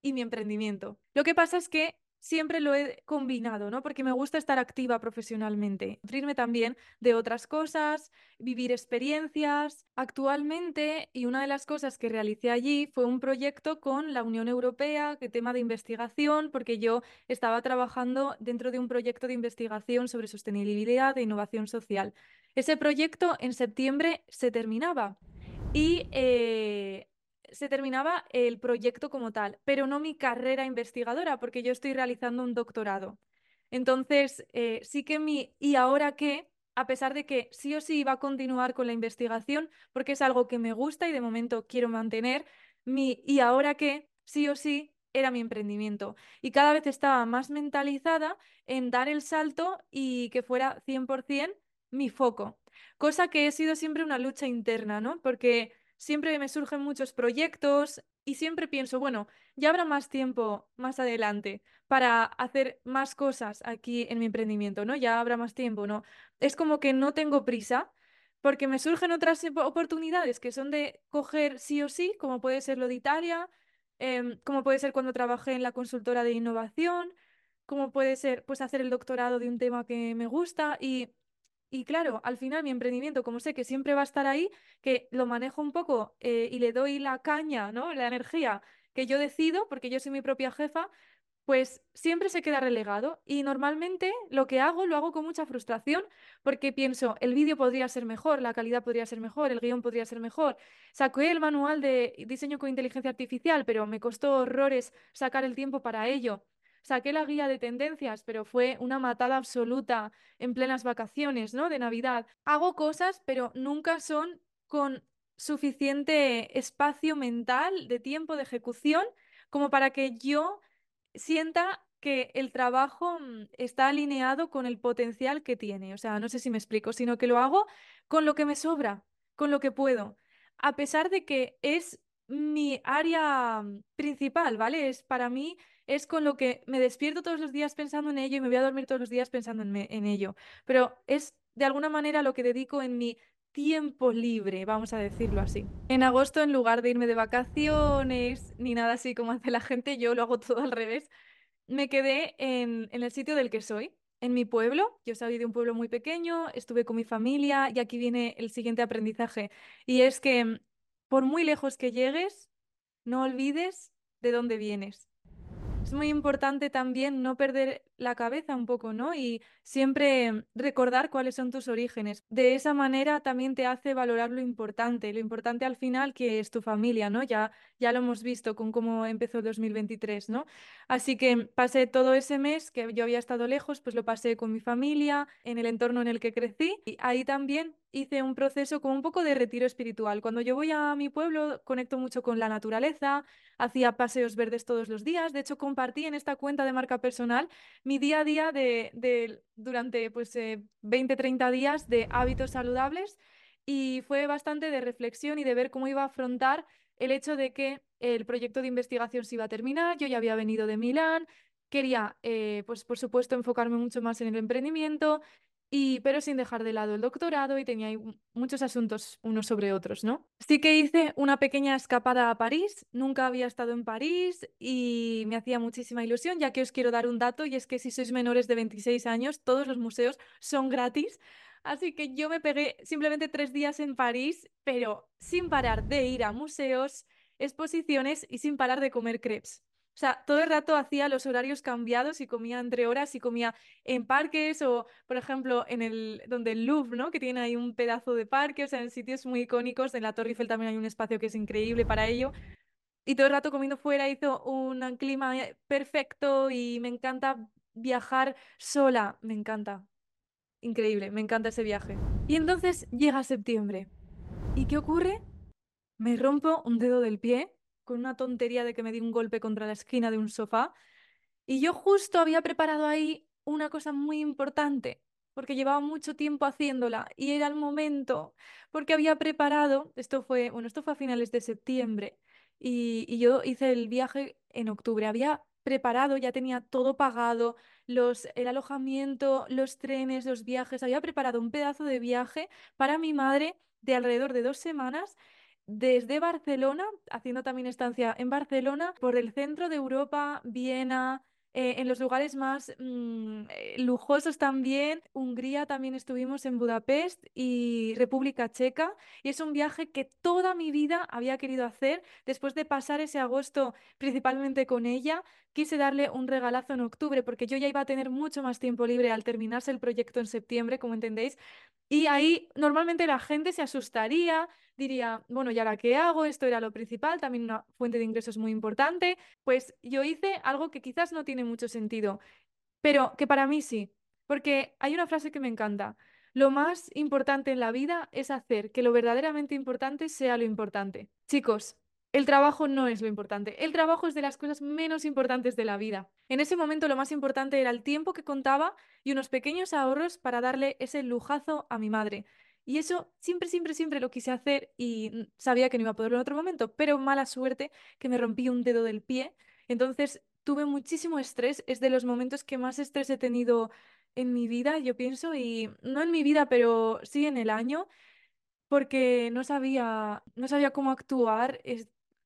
y mi emprendimiento. Lo que pasa es que siempre lo he combinado, ¿no? Porque me gusta estar activa profesionalmente, nutrirme también de otras cosas, vivir experiencias. Actualmente, y una de las cosas que realicé allí fue un proyecto con la Unión Europea, que tema de investigación, porque yo estaba trabajando dentro de un proyecto de investigación sobre sostenibilidad e innovación social. Ese proyecto en septiembre se terminaba y eh, se terminaba el proyecto como tal, pero no mi carrera investigadora, porque yo estoy realizando un doctorado. Entonces, eh, sí que mi ¿y ahora qué? A pesar de que sí o sí iba a continuar con la investigación, porque es algo que me gusta y de momento quiero mantener, mi ¿y ahora qué? Sí o sí era mi emprendimiento. Y cada vez estaba más mentalizada en dar el salto y que fuera 100% mi foco. Cosa que ha sido siempre una lucha interna, ¿no? Porque siempre me surgen muchos proyectos y siempre pienso, bueno, ya habrá más tiempo más adelante para hacer más cosas aquí en mi emprendimiento, ¿no? Ya habrá más tiempo, ¿no? Es como que no tengo prisa porque me surgen otras oportunidades que son de coger sí o sí, como puede ser lo de Italia, em, como puede ser cuando trabajé en la consultora de innovación, como puede ser pues hacer el doctorado de un tema que me gusta y y claro, al final mi emprendimiento, como sé que siempre va a estar ahí, que lo manejo un poco eh, y le doy la caña, ¿no? La energía que yo decido, porque yo soy mi propia jefa, pues siempre se queda relegado. Y normalmente lo que hago lo hago con mucha frustración porque pienso, el vídeo podría ser mejor, la calidad podría ser mejor, el guion podría ser mejor. Saqué el manual de diseño con inteligencia artificial, pero me costó horrores sacar el tiempo para ello. Saqué la guía de tendencias, pero fue una matada absoluta en plenas vacaciones, ¿no? De Navidad. Hago cosas, pero nunca son con suficiente espacio mental, de tiempo, de ejecución, como para que yo sienta que el trabajo mm, está alineado con el potencial que tiene. O sea, no sé si me explico, sino que lo hago con lo que me sobra, con lo que puedo. A pesar de que es mi área mm, principal, ¿vale? Es para mí es con lo que me despierto todos los días pensando en ello y me voy a dormir todos los días pensando en, ello. Pero es de alguna manera lo que dedico en mi tiempo libre, vamos a decirlo así. En agosto, en lugar de irme de vacaciones ni nada así como hace la gente, yo lo hago [LAUGHS] todo al revés. Me quedé en, en el sitio del que soy, en mi pueblo. Yo soy de un pueblo muy pequeño, estuve con mi familia y aquí viene el siguiente aprendizaje. Y es que por muy lejos que llegues, no olvides de dónde vienes es muy importante también no perder la cabeza un poco, ¿no? Y siempre recordar cuáles son tus orígenes. De esa manera también te hace valorar lo importante, lo importante al final que es tu familia, ¿no? Ya, ya lo hemos visto con cómo empezó 2023, ¿no? Así que pasé todo ese mes que yo había estado lejos, pues lo pasé con mi familia, en el entorno en el que crecí y ahí también hice un proceso como un poco de retiro espiritual. Cuando yo voy a mi pueblo, conecto mucho con la naturaleza, hacía paseos verdes todos los días. De hecho, compartí en esta cuenta de marca personal mi día a día de, durante pues, 20, eh, 30 días de hábitos saludables y fue bastante de reflexión y de ver cómo iba a afrontar el hecho de que el proyecto de investigación se iba a terminar. Yo ya había venido de Milán, quería, eh, pues por supuesto, enfocarme mucho más en el emprendimiento, y, pero sin dejar de lado el doctorado y tenía muchos asuntos unos sobre otros, ¿no? Sí que hice una pequeña escapada a París, nunca había estado en París y me hacía muchísima ilusión, ya que os quiero dar un dato y es que si sois menores de 26 años, todos los museos son gratis. Así que yo me pegué simplemente tres días en París, pero sin parar de ir a museos, exposiciones y sin parar de comer crepes. O sea, todo el rato hacía los horarios cambiados y comía entre horas y comía en parques o, por ejemplo, en el donde el Louvre, ¿no? Que tiene ahí un pedazo de parque, o sea, en sitios muy icónicos. En la Torre Eiffel también hay un espacio que es increíble para ello. Y todo el rato comiendo fuera hizo un clima eh, perfecto y me encanta viajar sola, me encanta. Increíble, me encanta ese viaje. Y entonces llega septiembre. ¿Y qué ocurre? Me rompo un dedo del pie con una tontería de que me di un golpe contra la esquina de un sofá. Y yo justo había preparado ahí una cosa muy importante, porque llevaba mucho tiempo haciéndola y era el momento, porque había preparado, esto fue, bueno, esto fue a finales de septiembre y, y yo hice el viaje en octubre, había preparado, ya tenía todo pagado, los, el alojamiento, los trenes, los viajes, había preparado un pedazo de viaje para mi madre de alrededor de dos semanas desde Barcelona, haciendo también estancia en Barcelona, por el centro de Europa, Viena, eh, en los lugares más mm, eh, lujosos también. Hungría también estuvimos en Budapest y República Checa. Y es un viaje que toda mi vida había querido hacer. Después de pasar ese agosto principalmente con ella, quise darle un regalazo en octubre porque yo ya iba a tener mucho más tiempo libre al terminarse el proyecto en septiembre, como entendéis. Y ahí normalmente la gente se asustaría, diría, bueno, ¿y ahora qué hago? Esto era lo principal, también una fuente de ingresos muy importante. Pues yo hice algo que quizás no tiene mucho sentido, pero que para mí sí, porque hay una frase que me encanta. Lo más importante en la vida es hacer que lo verdaderamente importante sea lo importante. Chicos, el trabajo no es lo importante. El trabajo es de las cosas menos importantes de la vida. En ese momento lo más importante era el tiempo que contaba y unos pequeños ahorros para darle ese lujazo a mi madre. Y eso siempre, siempre, siempre lo quise hacer y sabía que no iba a poderlo en otro momento, pero mala suerte que me rompí un dedo del pie. Entonces tuve muchísimo estrés. Es de los momentos que más estrés he tenido en mi vida, yo pienso, y no en mi vida, pero sí en el año porque no sabía, no sabía cómo actuar,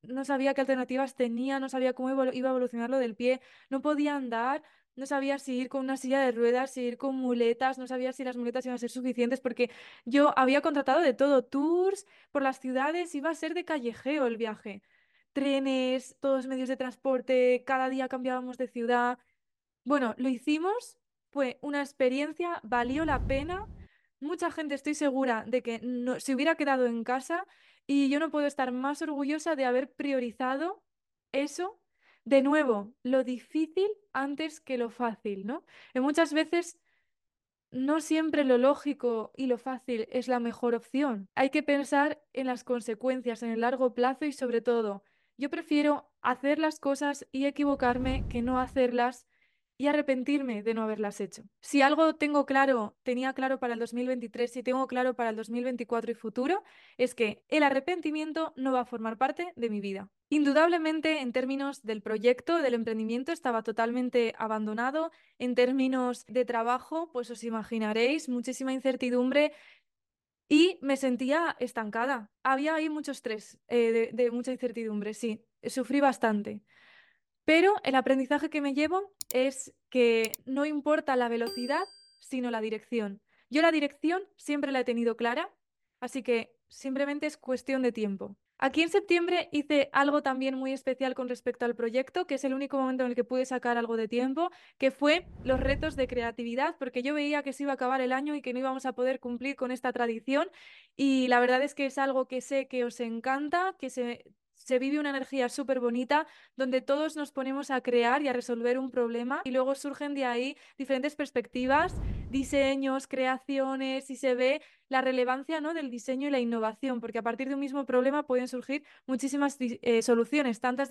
no sabía qué alternativas tenía, no sabía cómo iba a evolucionar lo del pie, no podía andar, no sabía si ir con una silla de ruedas, si ir con muletas, no sabía si las muletas iban a ser suficientes, porque yo había contratado de todo, tours por las ciudades, iba a ser de callejeo el viaje. Trenes, todos medios de transporte, cada día cambiábamos de ciudad. Bueno, lo hicimos, fue una experiencia, valió la pena mucha gente estoy segura de que no, se hubiera quedado en casa y yo no puedo estar más orgullosa de haber priorizado eso. De nuevo, lo difícil antes que lo fácil, ¿no? Y muchas veces no siempre lo lógico y lo fácil es la mejor opción. Hay que pensar en las consecuencias en el largo plazo y sobre todo, yo prefiero hacer las cosas y equivocarme que no hacerlas y arrepentirme de no haberlas hecho. Si algo tengo claro, tenía claro para el 2023 y tengo claro para el 2024 y futuro, es que el arrepentimiento no va a formar parte de mi vida. Indudablemente, en términos del proyecto, del emprendimiento, estaba totalmente abandonado. En términos de trabajo, pues os imaginaréis, muchísima incertidumbre y me sentía estancada. Había ahí mucho estrés, eh, de mucha incertidumbre, sí, sufrí bastante. Pero el aprendizaje que me llevo es que no importa la velocidad, sino la dirección. Yo la dirección siempre la he tenido clara, así que simplemente es cuestión de tiempo. Aquí en septiembre hice algo también muy especial con respecto al proyecto, que es el único momento en el que pude sacar algo de tiempo, que fue los retos de creatividad, porque yo veía que se iba a acabar el año y que no íbamos a poder cumplir con esta tradición. Y la verdad es que es algo que sé que os encanta, que se se vive una energía súper bonita donde todos nos ponemos a crear y a resolver un problema y luego surgen de ahí diferentes perspectivas, diseños, creaciones y se ve la relevancia ¿no? del diseño y la innovación, porque a partir de un mismo problema pueden surgir muchísimas eh, soluciones, tantas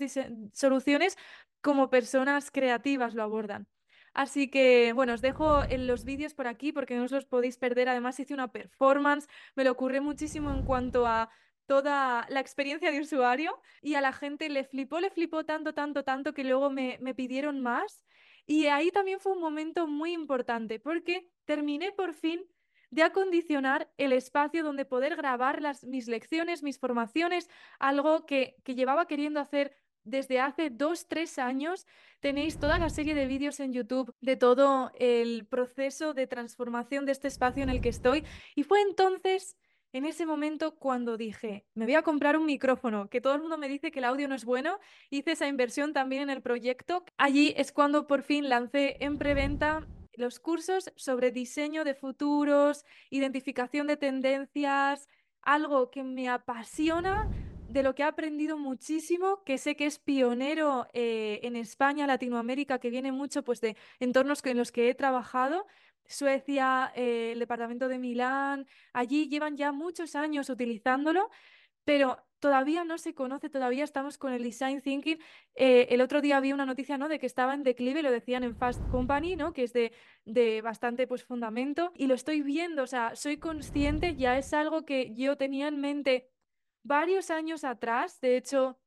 soluciones como personas creativas lo abordan. Así que, bueno, os dejo en los vídeos por aquí porque no os los podéis perder. Además, hice una performance, me lo ocurre muchísimo en cuanto a toda la experiencia de usuario y a la gente le flipó, le flipó tanto, tanto, tanto que luego me, me pidieron más. Y ahí también fue un momento muy importante porque terminé por fin de acondicionar el espacio donde poder grabar las, mis lecciones, mis formaciones, algo que, que llevaba queriendo hacer desde hace dos, tres años. Tenéis toda la serie de vídeos en YouTube de todo el proceso de transformación de este espacio en el que estoy. Y fue entonces en ese momento cuando dije, me voy a comprar un micrófono, que todo el mundo me dice que el audio no es bueno, hice esa inversión también en el proyecto. Allí es cuando por fin lancé en preventa los cursos sobre diseño de futuros, identificación de tendencias, algo que me apasiona, de lo que he aprendido muchísimo, que sé que es pionero eh, en España, Latinoamérica, que viene mucho pues, de entornos en los que he trabajado, Suecia, eh, el departamento de Milán, allí llevan ya muchos años utilizándolo, pero todavía no se conoce, todavía estamos con el design thinking. Eh, el otro día había una noticia, ¿no? De que estaba en declive, lo decían en Fast Company, ¿no? Que es de, de bastante pues fundamento y lo estoy viendo, o sea, soy consciente, ya es algo que yo tenía en mente varios años atrás, de hecho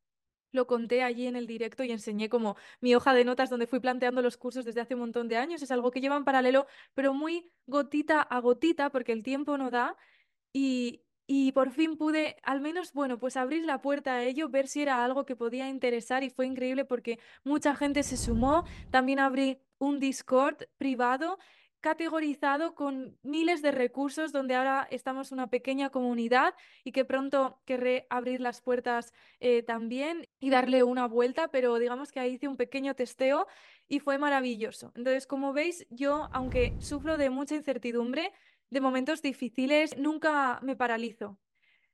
lo conté allí en el directo y enseñé como mi hoja de notas donde fui planteando los cursos desde hace un montón de años. Es algo que lleva en paralelo, pero muy gotita a gotita, porque el tiempo no da. Y, y por fin pude, al menos, bueno, pues abrir la puerta a ello, ver si era algo que podía interesar y fue increíble porque mucha gente se sumó. También abrí un Discord privado categorizado con miles de recursos donde ahora estamos una pequeña comunidad y que pronto querré abrir las puertas eh, también y darle una vuelta, pero digamos que ahí hice un pequeño testeo y fue maravilloso. Entonces, como veis, yo, aunque sufro de mucha incertidumbre, de momentos difíciles, nunca me paralizo.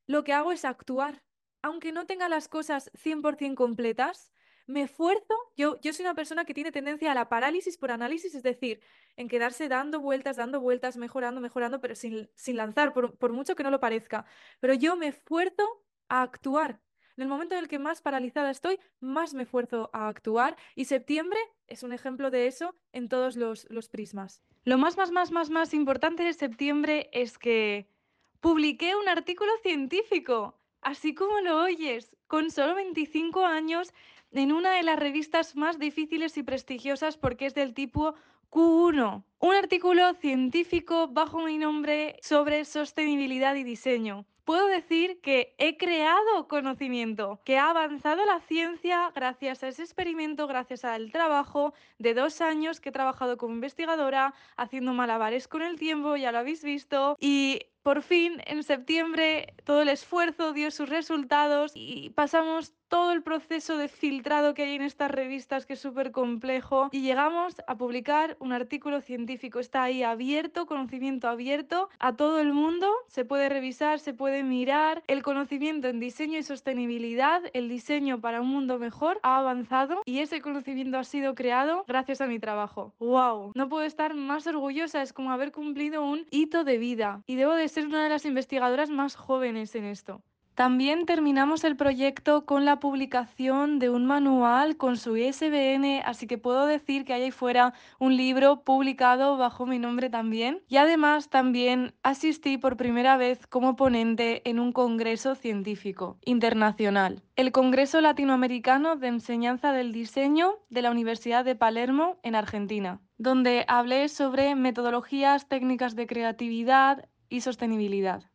Lo que hago es actuar. Aunque no tenga las cosas 100% completas, me esfuerzo, yo, yo soy una persona que tiene tendencia a la parálisis por análisis, es decir, en quedarse dando vueltas, dando vueltas, mejorando, mejorando, pero sin, sin lanzar, por, por mucho que no lo parezca. Pero yo me esfuerzo a actuar, En el momento en el que más paralizada estoy, más me esfuerzo a actuar y septiembre es un ejemplo de eso en todos los, los prismas. Lo más, más, más, más, más importante de septiembre es que publiqué un artículo científico, así como lo oyes, con solo 25 años en una de las revistas más difíciles y prestigiosas porque es del tipo Q1, un artículo científico bajo mi nombre sobre sostenibilidad y diseño. Puedo decir que he creado conocimiento, que ha avanzado la ciencia gracias a ese experimento, gracias al trabajo de dos años que he trabajado como investigadora, haciendo malabares con el tiempo, ya lo habéis visto, y por fin, en septiembre, todo el esfuerzo dio sus resultados y pasamos todo el proceso de filtrado que hay en estas revistas, que es súper complejo, y llegamos a publicar un artículo científico. Está ahí abierto, conocimiento abierto a todo el mundo. Se puede revisar, se puede mirar. El conocimiento en diseño y sostenibilidad, el diseño para un mundo mejor, ha avanzado y ese conocimiento ha sido creado gracias a mi trabajo. ¡Wow! No puedo estar más orgullosa, es como haber cumplido un hito de vida. Y debo de ser una de las investigadoras más jóvenes en esto. También terminamos el proyecto con la publicación de un manual con su ISBN, así que puedo decir que hay ahí fuera un libro publicado bajo mi nombre también. Y además también asistí por primera vez como ponente en un congreso científico internacional, el Congreso Latinoamericano de Enseñanza del Diseño de la Universidad de Palermo en Argentina, donde hablé sobre metodologías, técnicas de creatividad y sostenibilidad.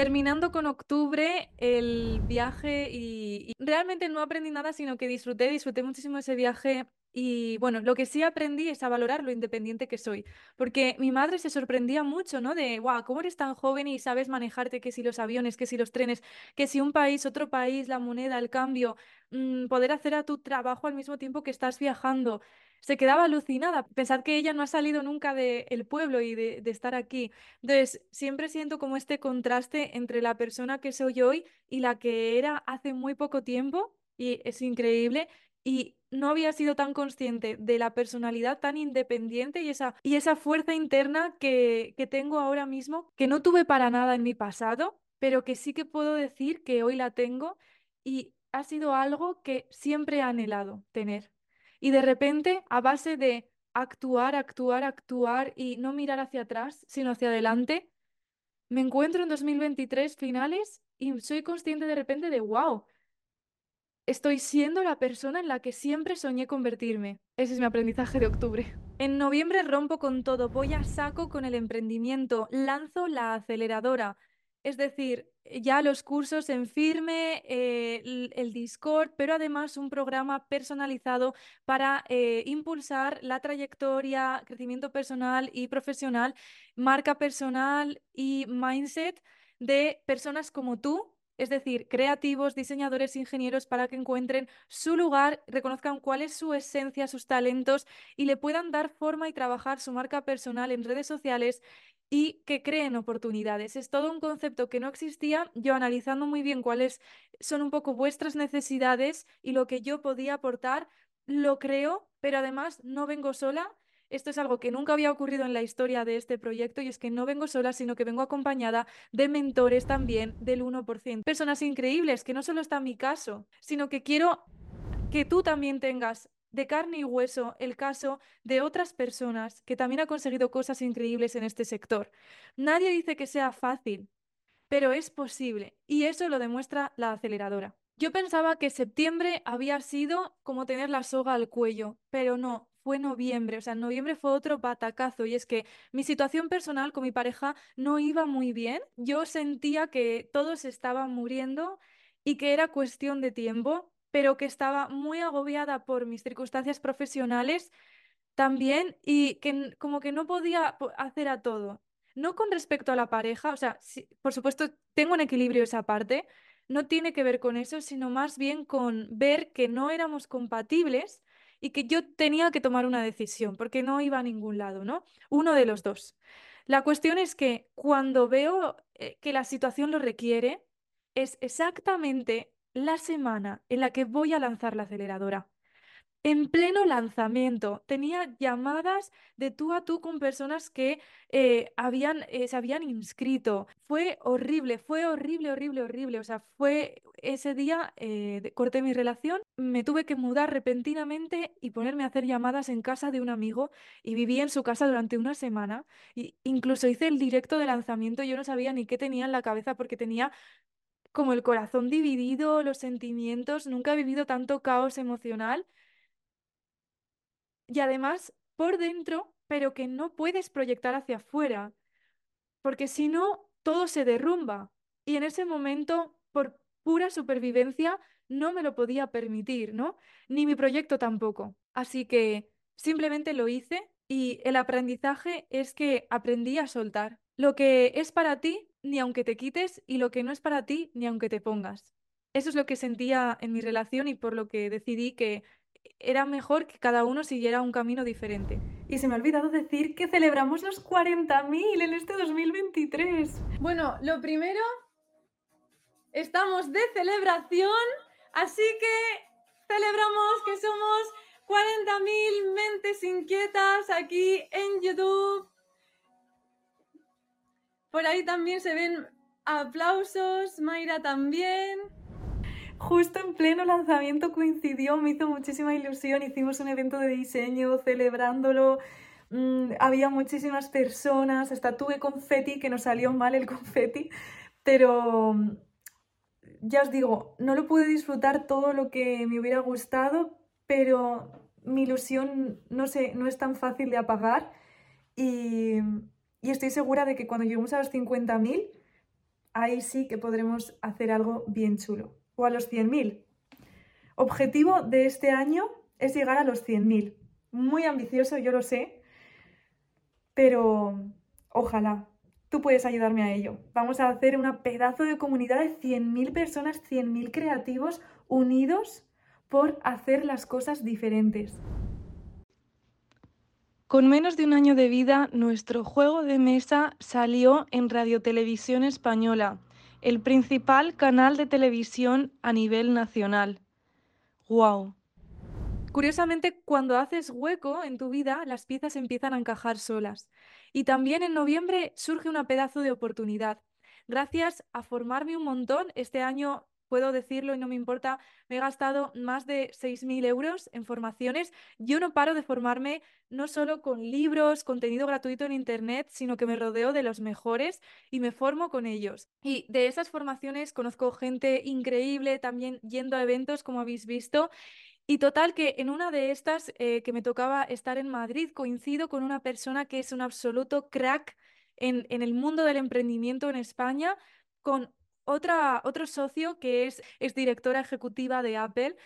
Terminando con octubre, el viaje y, realmente no aprendí nada, sino que disfruté, disfruté muchísimo ese viaje y bueno, lo que sí aprendí es a valorar lo independiente que soy, porque mi madre se sorprendía mucho, ¿no? De, wow, ¿cómo eres tan joven y sabes manejarte, que si los aviones, que si los trenes, que si un país, otro país, la moneda, el cambio, mm, poder hacer a tu trabajo al mismo tiempo que estás viajando? Se quedaba alucinada. Pensad que ella no ha salido nunca del pueblo y de, de, estar aquí. Entonces, siempre siento como este contraste entre la persona que soy hoy y la que era hace muy poco tiempo, y es increíble. Y no había sido tan consciente de la personalidad tan independiente y esa, y esa fuerza interna que, que tengo ahora mismo, que no tuve para nada en mi pasado, pero que sí que puedo decir que hoy la tengo y ha sido algo que siempre he anhelado tener. Y de repente, a base de actuar, actuar, actuar y no mirar hacia atrás, sino hacia adelante, me encuentro en 2023 finales y soy consciente de repente de, wow, estoy siendo la persona en la que siempre soñé convertirme. Ese es mi aprendizaje de octubre. En noviembre rompo con todo, voy a saco con el emprendimiento, lanzo la aceleradora, es decir, ya los cursos en firme, eh, el, Discord, pero además un programa personalizado para eh, impulsar la trayectoria, crecimiento personal y profesional, marca personal y mindset de personas como tú, es decir, creativos, diseñadores, ingenieros, para que encuentren su lugar, reconozcan cuál es su esencia, sus talentos y le puedan dar forma y trabajar su marca personal en redes sociales y que creen oportunidades. Es todo un concepto que no existía, yo analizando muy bien cuáles son un poco vuestras necesidades y lo que yo podía aportar, lo creo, pero además no vengo sola. Esto es algo que nunca había ocurrido en la historia de este proyecto y es que no vengo sola, sino que vengo acompañada de mentores también del 1%. Personas increíbles, que no solo está mi caso, sino que quiero que tú también tengas de carne y hueso el caso de otras personas que también han conseguido cosas increíbles en este sector. Nadie dice que sea fácil, pero es posible y eso lo demuestra la aceleradora. Yo pensaba que septiembre había sido como tener la soga al cuello, pero no, fue noviembre, o sea, noviembre fue otro batacazo y es que mi situación personal con mi pareja no iba muy bien, yo sentía que todos estaban muriendo y que era cuestión de tiempo pero que estaba muy agobiada por mis circunstancias profesionales también y que como que no podía hacer a todo. No con respecto a la pareja, o sea, por supuesto tengo un equilibrio esa parte, no tiene que ver con eso, sino más bien con ver que no éramos compatibles y que yo tenía que tomar una decisión, porque no iba a ningún lado, ¿no? Uno de los dos. La cuestión es que cuando veo eh, que la situación lo requiere, es exactamente la semana en la que voy a lanzar la aceleradora. En pleno lanzamiento. Tenía llamadas de tú a tú con personas que eh, habían, eh, se habían inscrito. Fue horrible, fue horrible, horrible, horrible. O sea, fue ese día, eh, corté mi relación, me tuve que mudar repentinamente y ponerme a hacer llamadas en casa de un amigo y viví en su casa durante una semana. Y incluso hice el directo de lanzamiento, yo no sabía ni qué tenía en la cabeza porque tenía como el corazón dividido, los sentimientos, nunca he vivido tanto caos emocional y además por dentro, pero que no puedes proyectar hacia afuera, porque si no, todo se derrumba. Y en ese momento, por pura supervivencia, no me lo podía permitir, ¿no? Ni mi proyecto tampoco. Así que simplemente lo hice y el aprendizaje es que aprendí a soltar. Lo que es para ti, ni aunque te quites, y lo que no es para ti, ni aunque te pongas. Eso es lo que sentía en mi relación y por lo que decidí que era mejor que cada uno siguiera un camino diferente. Y se me ha olvidado decir que celebramos los 40.000 en este 2023. Bueno, lo primero, estamos de celebración, así que celebramos que somos 40.000 mentes inquietas aquí en YouTube. Por ahí también se ven aplausos, Mayra también justo en pleno lanzamiento coincidió, me hizo muchísima ilusión, hicimos un evento de diseño celebrándolo, mm, había muchísimas personas, hasta tuve confeti, que nos salió mal el [LAUGHS] confeti, pero ya os digo, no lo pude disfrutar todo lo que me hubiera gustado, pero mi ilusión no, sé, no es tan fácil de apagar. Y, y estoy segura de que cuando lleguemos a los 50.000, ahí sí que podremos hacer algo bien chulo a los 100.000. Objetivo de este año es llegar a los 100.000. Muy ambicioso, yo lo sé, pero ojalá. Tú puedes ayudarme a ello. Vamos a hacer una pedazo de comunidad de 100.000 personas, 100.000 creativos unidos por hacer las cosas diferentes. Con menos de un año de vida, nuestro juego de mesa salió en Radio Televisión Española el principal canal de televisión a nivel nacional. ¡Wow! Curiosamente, cuando haces hueco en tu vida, las piezas empiezan a encajar solas. Y también en noviembre surge una pedazo de oportunidad. Gracias a formarme un montón, este año puedo decirlo y no me importa, me he gastado más de 6.000 euros en formaciones. Yo no paro de formarme no solo con libros, contenido gratuito en Internet, sino que me rodeo de los mejores y me formo con ellos. Y de esas formaciones conozco gente increíble, también yendo a eventos, como habéis visto. Y total que en una de estas eh, que me tocaba estar en Madrid, coincido con una persona que es un absoluto crack en, en el mundo del emprendimiento en España, con otra, otro socio que es, es directora ejecutiva de Apple,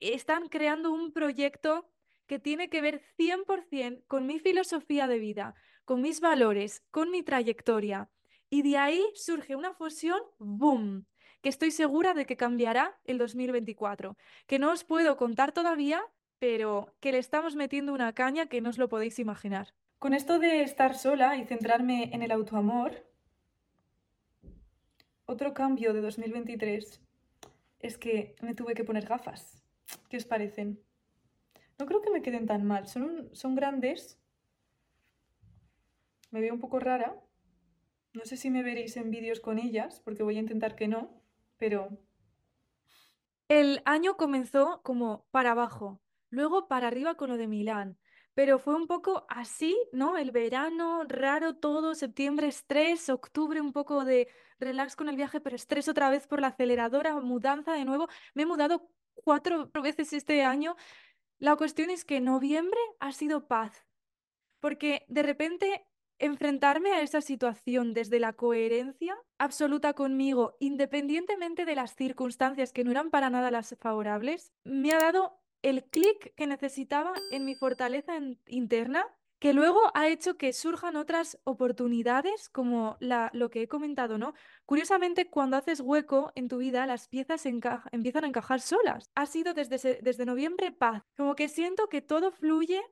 están creando un proyecto que tiene que ver 100% con mi filosofía de vida, con mis valores, con mi trayectoria. Y de ahí surge una fusión, ¡boom!, que estoy segura de que cambiará el 2024, que no os puedo contar todavía, pero que le estamos metiendo una caña que no os lo podéis imaginar. Con esto de estar sola y centrarme en el autoamor, otro cambio de 2023 es que me tuve que poner gafas. ¿Qué os parecen? No creo que me queden tan mal. Son, son grandes. Me veo un poco rara. No sé si me veréis en vídeos con ellas, porque voy a intentar que no, pero... El año comenzó como para abajo, luego para arriba con lo de Milán, pero fue un poco así, ¿no? El verano, raro todo, septiembre estrés, octubre un poco de relax con el viaje, pero estrés otra vez por la aceleradora, mudanza de nuevo. Me he mudado cuatro veces este año. La cuestión es que noviembre ha sido paz, porque de repente enfrentarme a esa situación desde la coherencia absoluta conmigo, independientemente de las circunstancias que no eran para nada las favorables, me ha dado el clic que necesitaba en mi fortaleza interna, que luego ha hecho que surjan otras oportunidades como la, lo que he comentado, ¿no? Curiosamente, cuando haces hueco en tu vida, las piezas empiezan a encajar solas. Ha sido desde, desde noviembre paz, como que siento que todo fluye,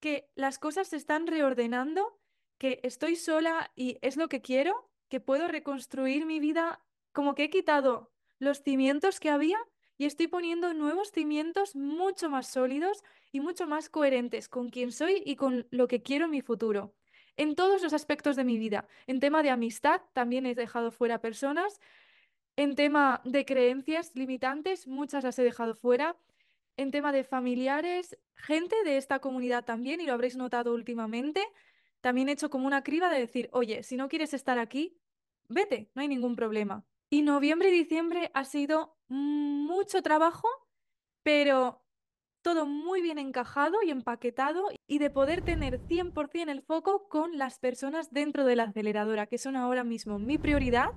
que las cosas se están reordenando, que estoy sola y es lo que quiero, que puedo reconstruir mi vida, como que he quitado los cimientos que había y estoy poniendo nuevos cimientos mucho más sólidos y mucho más coherentes con quién soy y con lo que quiero en mi futuro. En todos los aspectos de mi vida. En tema de amistad, también he dejado fuera personas. En tema de creencias limitantes, muchas las he dejado fuera. En tema de familiares, gente de esta comunidad también, y lo habréis notado últimamente, también he hecho como una criba de decir, oye, si no quieres estar aquí, vete, no hay ningún problema. Y noviembre y diciembre ha sido mucho trabajo, pero todo muy bien encajado y empaquetado y de poder tener 100% el foco con las personas dentro de la aceleradora, que son ahora mismo mi prioridad.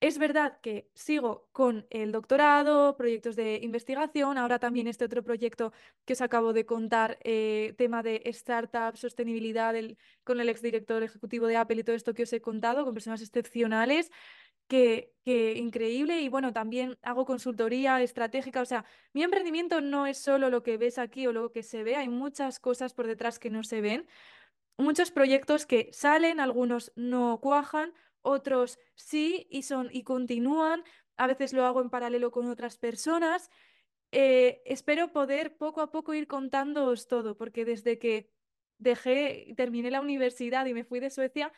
Es verdad que sigo con el doctorado, proyectos de investigación, ahora también este otro proyecto que os acabo de contar, eh, tema de startup, sostenibilidad con el exdirector ejecutivo de Apple y todo esto que os he contado, con personas excepcionales que, increíble. Y bueno, también hago consultoría estratégica. O sea, mi emprendimiento no es solo lo que ves aquí o lo que se ve, hay muchas cosas por detrás que no se ven. Muchos proyectos que salen, algunos no cuajan, otros sí y son y continúan. A veces lo hago en paralelo con otras personas. Eh, espero poder poco a poco ir contándoos todo, porque desde que dejé, terminé la universidad y me fui de Suecia,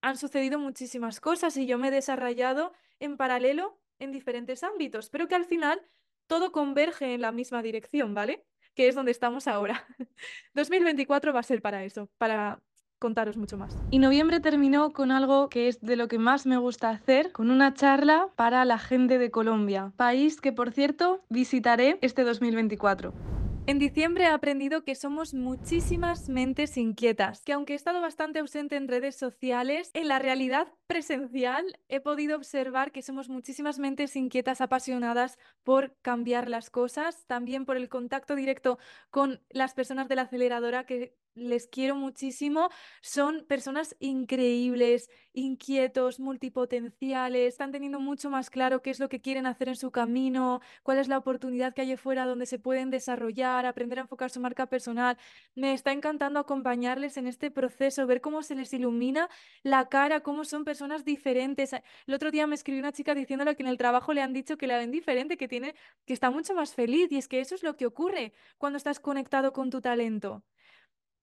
han sucedido muchísimas cosas y yo me he desarrollado en paralelo en diferentes ámbitos, pero que al final todo converge en la misma dirección, ¿vale? Que es donde estamos ahora. [LAUGHS] 2024 va a ser para eso, para contaros mucho más. Y noviembre terminó con algo que es de lo que más me gusta hacer, con una charla para la gente de Colombia, país que por cierto visitaré este 2024. En diciembre he aprendido que somos muchísimas mentes inquietas, que aunque he estado bastante ausente en redes sociales, en la realidad presencial he podido observar que somos muchísimas mentes inquietas, apasionadas por cambiar las cosas, también por el contacto directo con las personas de la aceleradora que les quiero muchísimo. Son personas increíbles, inquietos, multipotenciales, están teniendo mucho más claro qué es lo que quieren hacer en su camino, cuál es la oportunidad que hay afuera donde se pueden desarrollar, aprender a enfocar su marca personal. Me está encantando acompañarles en este proceso, ver cómo se les ilumina la cara, cómo son personas diferentes. El otro día me escribió una chica diciéndole que en el trabajo le han dicho que la ven diferente, que tiene que está mucho más feliz y es que eso es lo que ocurre cuando estás conectado con tu talento.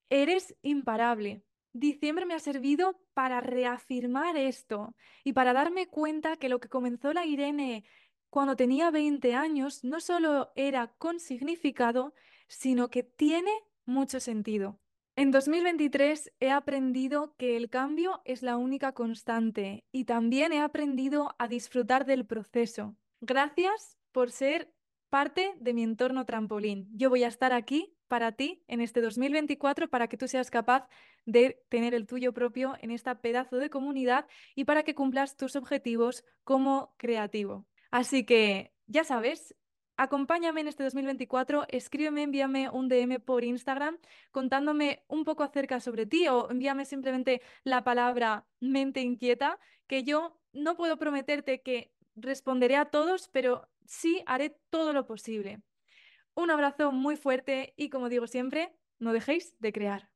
Eres imparable. Diciembre me ha servido para reafirmar esto y para darme cuenta que lo que comenzó la Irene cuando tenía 20 años no solo era con significado, sino que tiene mucho sentido. En 2023 he aprendido que el cambio es la única constante y también he aprendido a disfrutar del proceso. Gracias por ser parte de mi entorno trampolín. Yo voy a estar aquí para ti en este 2024 para que tú seas capaz de tener el tuyo propio en esta pedazo de comunidad y para que cumplas tus objetivos como creativo. Así que ya sabes, acompáñame en este 2024, escríbeme, envíame un DM por Instagram contándome un poco acerca sobre ti o envíame simplemente la palabra mente inquieta, que yo no puedo prometerte que responderé a todos, pero sí haré todo lo posible. Un abrazo muy fuerte y como digo siempre, no dejéis de crear.